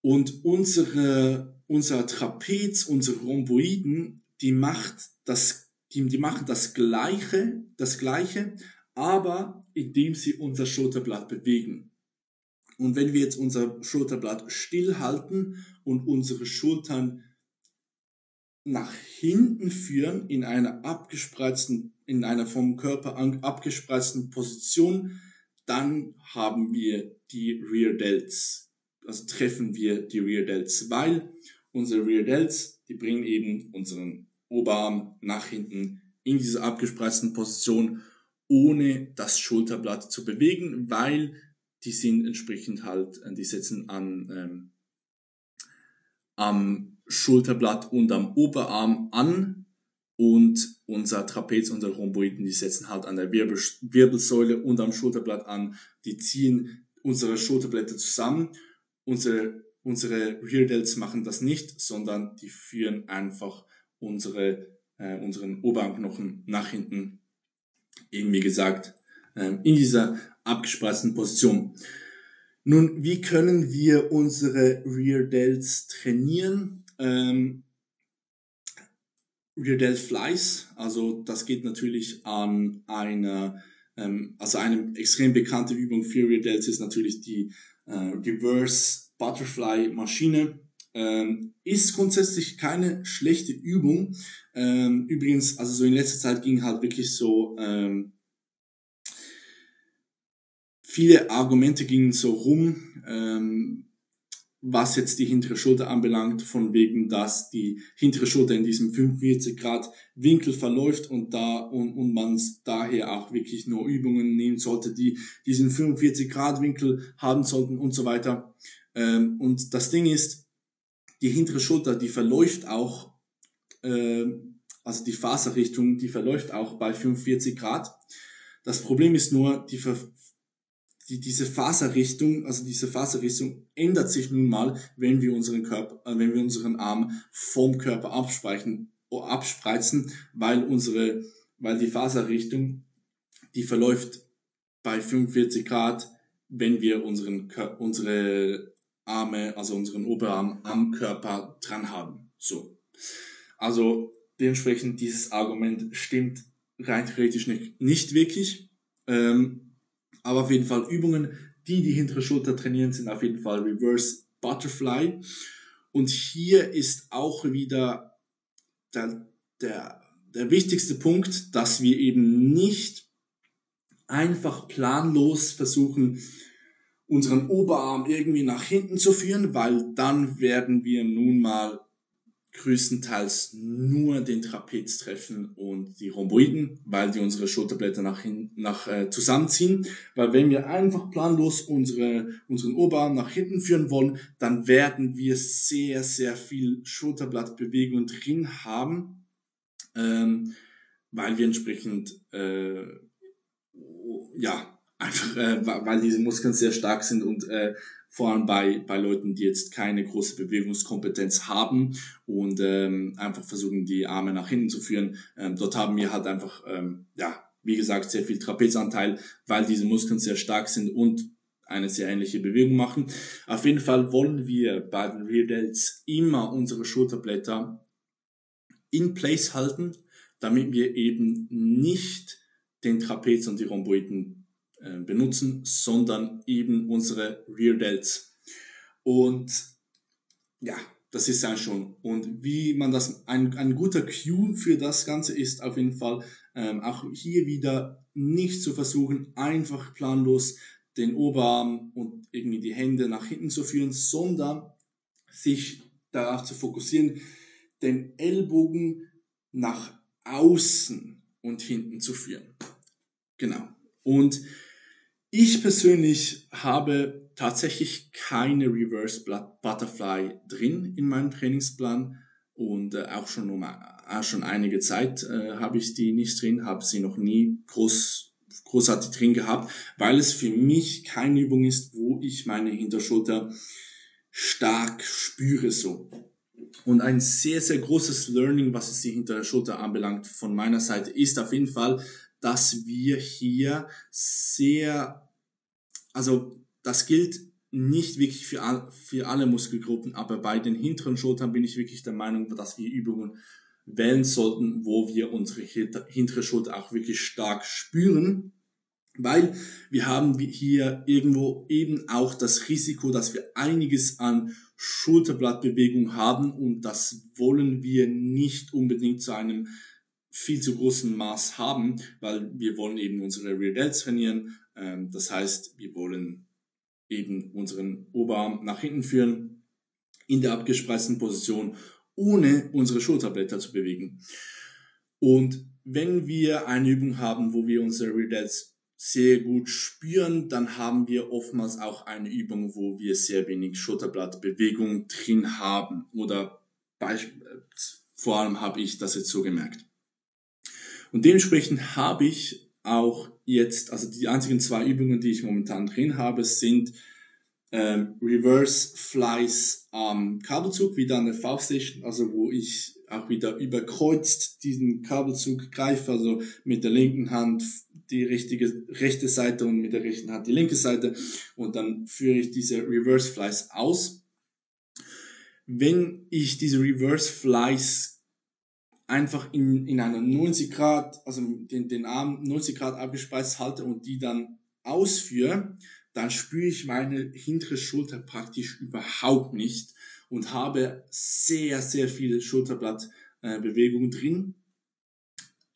Speaker 1: Und unsere unser Trapez, unsere Rhomboiden, die macht das, die, die machen das Gleiche, das Gleiche, aber indem sie unser Schulterblatt bewegen. Und wenn wir jetzt unser Schulterblatt stillhalten und unsere Schultern nach hinten führen in einer abgespreizten, in einer vom Körper abgespreizten Position, dann haben wir die Rear Delts. Also treffen wir die Rear Delts, weil unsere Rear Delts, die bringen eben unseren Oberarm nach hinten in diese abgespreizten Position, ohne das Schulterblatt zu bewegen, weil die sind entsprechend halt, äh, die setzen an ähm, am Schulterblatt und am Oberarm an und unser Trapez und der Rhomboiden, die setzen halt an der Wirbel, Wirbelsäule und am Schulterblatt an. Die ziehen unsere Schulterblätter zusammen. Unsere, unsere Rear Delts machen das nicht, sondern die führen einfach unsere, äh, unseren Oberarmknochen nach hinten, eben wie gesagt, äh, in dieser abgespreizten Position. Nun, wie können wir unsere Rear Delts trainieren? Ähm, Rear Delt Flies, also das geht natürlich an einer, ähm, also eine extrem bekannte Übung für Rear Delts ist natürlich die äh, Reverse Butterfly Maschine. Ähm, ist grundsätzlich keine schlechte Übung. Ähm, übrigens, also so in letzter Zeit ging halt wirklich so ähm, viele Argumente gingen so rum, ähm, was jetzt die hintere Schulter anbelangt, von wegen, dass die hintere Schulter in diesem 45 Grad Winkel verläuft und da und, und man daher auch wirklich nur Übungen nehmen sollte, die diesen 45 Grad Winkel haben sollten und so weiter. Ähm, und das Ding ist, die hintere Schulter, die verläuft auch, äh, also die Faserrichtung, die verläuft auch bei 45 Grad. Das Problem ist nur, die die, diese Faserrichtung, also diese Faserrichtung ändert sich nun mal, wenn wir unseren Körper, äh, wenn wir unseren Arm vom Körper abspreichen, abspreizen, weil unsere, weil die Faserrichtung, die verläuft bei 45 Grad, wenn wir unseren, unsere Arme, also unseren Oberarm am Körper dran haben. So. Also dementsprechend dieses Argument stimmt rein theoretisch nicht, nicht wirklich. Ähm, aber auf jeden Fall Übungen, die die hintere Schulter trainieren, sind auf jeden Fall Reverse Butterfly. Und hier ist auch wieder der, der, der wichtigste Punkt, dass wir eben nicht einfach planlos versuchen, unseren Oberarm irgendwie nach hinten zu führen, weil dann werden wir nun mal größtenteils nur den Trapez treffen und die Rhomboiden, weil die unsere Schulterblätter nach, hinten nach äh, zusammenziehen. Weil wenn wir einfach planlos unsere, unseren Oberarm nach hinten führen wollen, dann werden wir sehr, sehr viel Schulterblattbewegung drin haben, ähm, weil wir entsprechend, äh, ja, einfach, äh, weil diese Muskeln sehr stark sind und äh, vor allem bei, bei Leuten, die jetzt keine große Bewegungskompetenz haben und ähm, einfach versuchen, die Arme nach hinten zu führen. Ähm, dort haben wir halt einfach, ähm, ja, wie gesagt, sehr viel Trapezanteil, weil diese Muskeln sehr stark sind und eine sehr ähnliche Bewegung machen. Auf jeden Fall wollen wir bei den Rear Delts immer unsere Schulterblätter in place halten, damit wir eben nicht den Trapez und die Rhomboiden benutzen, sondern eben unsere Rear Delts. Und ja, das ist ja schon. Und wie man das, ein, ein guter Cue für das Ganze ist auf jeden Fall ähm, auch hier wieder nicht zu versuchen, einfach planlos den Oberarm und irgendwie die Hände nach hinten zu führen, sondern sich darauf zu fokussieren, den Ellbogen nach außen und hinten zu führen. Genau. Und ich persönlich habe tatsächlich keine Reverse Butterfly drin in meinem Trainingsplan und äh, auch schon um auch schon einige Zeit äh, habe ich die nicht drin, habe sie noch nie groß großartig drin gehabt, weil es für mich keine Übung ist, wo ich meine Hinterschulter stark spüre so. Und ein sehr, sehr großes Learning, was es die Hinterschulter anbelangt, von meiner Seite, ist auf jeden Fall, dass wir hier sehr, also das gilt nicht wirklich für, all, für alle Muskelgruppen, aber bei den hinteren Schultern bin ich wirklich der Meinung, dass wir Übungen wählen sollten, wo wir unsere hintere Schulter auch wirklich stark spüren. Weil wir haben hier irgendwo eben auch das Risiko, dass wir einiges an Schulterblattbewegung haben und das wollen wir nicht unbedingt zu einem viel zu großen Maß haben, weil wir wollen eben unsere Rear trainieren. Ähm, das heißt, wir wollen eben unseren Oberarm nach hinten führen in der abgespreizten Position, ohne unsere Schulterblätter zu bewegen. Und wenn wir eine Übung haben, wo wir unsere Rear sehr gut spüren, dann haben wir oftmals auch eine Übung, wo wir sehr wenig Schulterblattbewegung drin haben. Oder vor allem habe ich das jetzt so gemerkt. Und dementsprechend habe ich auch jetzt, also die einzigen zwei Übungen, die ich momentan drin habe, sind ähm, Reverse Flies am Kabelzug, wieder an der V-Station, also wo ich auch wieder überkreuzt diesen Kabelzug greife, also mit der linken Hand die richtige rechte Seite und mit der rechten Hand die linke Seite und dann führe ich diese Reverse Flies aus. Wenn ich diese Reverse Flies einfach in, in einer 90 Grad, also den, den Arm 90 Grad abgespeist halte und die dann ausführe, dann spüre ich meine hintere Schulter praktisch überhaupt nicht und habe sehr, sehr viele Schulterblattbewegungen äh, drin.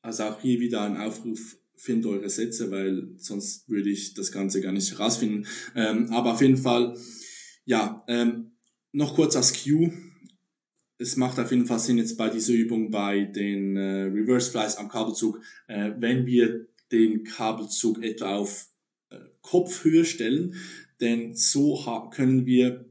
Speaker 1: Also auch hier wieder ein Aufruf finde eure Sätze, weil sonst würde ich das Ganze gar nicht herausfinden. Ähm, aber auf jeden Fall, ja, ähm, noch kurz als Cue. Es macht auf jeden Fall Sinn jetzt bei dieser Übung bei den äh, Reverse Flies am Kabelzug, äh, wenn wir den Kabelzug etwa auf äh, Kopfhöhe stellen, denn so können wir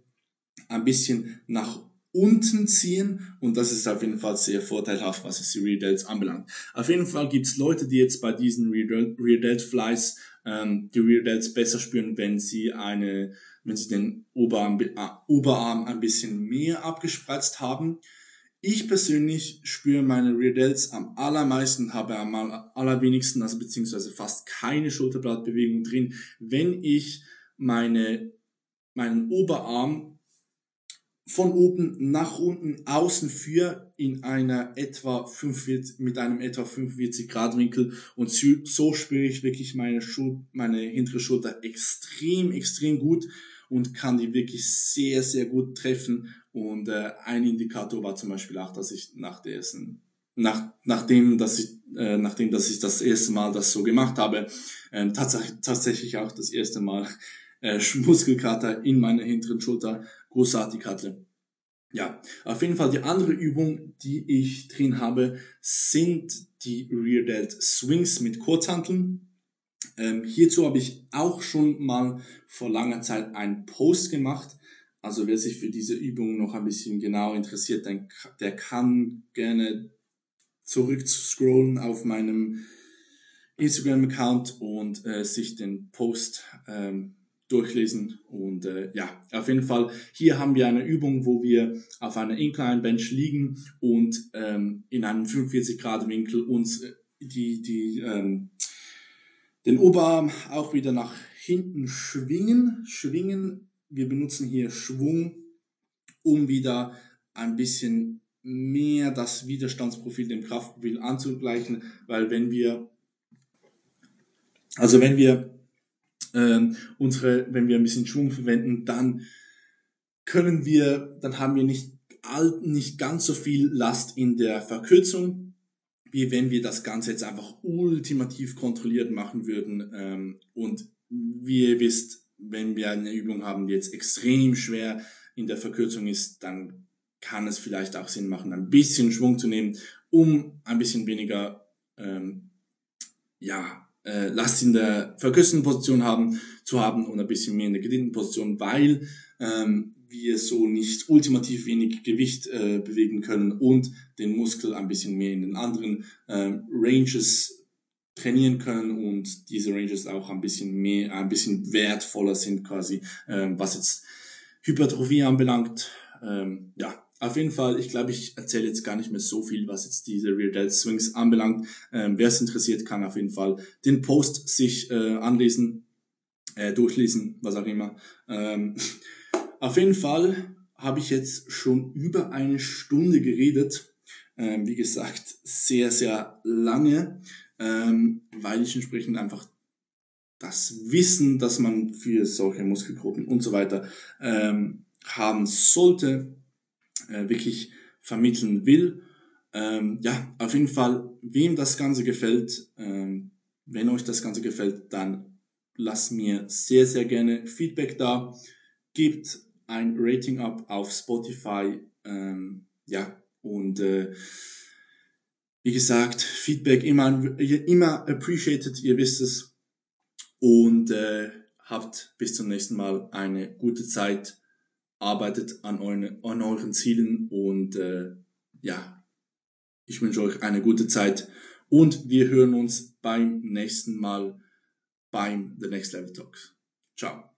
Speaker 1: ein bisschen nach unten ziehen und das ist auf jeden Fall sehr vorteilhaft, was es die Rear Delts anbelangt. Auf jeden Fall gibt es Leute, die jetzt bei diesen Rear Delt Flies ähm, die Rear Delts besser spüren, wenn sie eine, wenn sie den Oberarm, äh, Oberarm ein bisschen mehr abgespreizt haben. Ich persönlich spüre meine Rear Delts am allermeisten, habe am allerwenigsten, also beziehungsweise fast keine Schulterblattbewegung drin, wenn ich meine, meinen Oberarm von oben nach unten außen für in einer etwa 45, mit einem etwa 45 Grad Winkel und so spüre ich wirklich meine, Schul meine hintere Schulter extrem, extrem gut und kann die wirklich sehr, sehr gut treffen und äh, ein Indikator war zum Beispiel auch, dass ich nach der ersten nach, nachdem, dass ich, äh, nachdem, dass ich das erste Mal das so gemacht habe, äh, tatsächlich, tatsächlich auch das erste Mal äh, Muskelkater in meiner hinteren Schulter großartig hatte. Ja, auf jeden Fall die andere Übung, die ich drin habe, sind die Rear Delt Swings mit Kurzhanteln. Ähm, hierzu habe ich auch schon mal vor langer Zeit einen Post gemacht. Also wer sich für diese Übung noch ein bisschen genau interessiert, der, kann gerne zurück scrollen auf meinem Instagram-Account und äh, sich den Post ähm, durchlesen. Und äh, ja, auf jeden Fall, hier haben wir eine Übung, wo wir auf einer Incline Bench liegen und ähm, in einem 45 Grad Winkel uns äh, die, die, ähm, den Oberarm auch wieder nach hinten schwingen. Schwingen, wir benutzen hier Schwung, um wieder ein bisschen mehr das Widerstandsprofil dem Kraftprofil anzugleichen, weil wenn wir, also wenn wir ähm, unsere, wenn wir ein bisschen Schwung verwenden, dann können wir, dann haben wir nicht, nicht ganz so viel Last in der Verkürzung, wie wenn wir das Ganze jetzt einfach ultimativ kontrolliert machen würden. Ähm, und wie ihr wisst, wenn wir eine Übung haben, die jetzt extrem schwer in der Verkürzung ist, dann kann es vielleicht auch Sinn machen, ein bisschen Schwung zu nehmen, um ein bisschen weniger ähm, ja, äh, Last in der verkürzten Position haben, zu haben und ein bisschen mehr in der gedehnten Position, weil ähm, wir so nicht ultimativ wenig Gewicht äh, bewegen können und den Muskel ein bisschen mehr in den anderen äh, Ranges trainieren können und diese Ranges auch ein bisschen mehr, ein bisschen wertvoller sind quasi, äh, was jetzt Hypertrophie anbelangt. Ähm, ja, auf jeden Fall, ich glaube, ich erzähle jetzt gar nicht mehr so viel, was jetzt diese Rear Delt Swings anbelangt. Ähm, Wer es interessiert, kann auf jeden Fall den Post sich äh, anlesen, äh, durchlesen, was auch immer. Ähm, auf jeden Fall habe ich jetzt schon über eine Stunde geredet. Ähm, wie gesagt, sehr, sehr lange, ähm, weil ich entsprechend einfach das Wissen, das man für solche Muskelgruppen und so weiter ähm, haben sollte, äh, wirklich vermitteln will. Ähm, ja, auf jeden Fall, wem das Ganze gefällt, ähm, wenn euch das Ganze gefällt, dann lasst mir sehr, sehr gerne Feedback da. Gebt ein Rating ab auf Spotify. Ähm, ja, und äh, wie gesagt, Feedback immer, immer appreciated, ihr wisst es. Und äh, habt bis zum nächsten Mal eine gute Zeit. Arbeitet an, eure, an euren Zielen und äh, ja, ich wünsche euch eine gute Zeit und wir hören uns beim nächsten Mal beim The Next Level Talks. Ciao.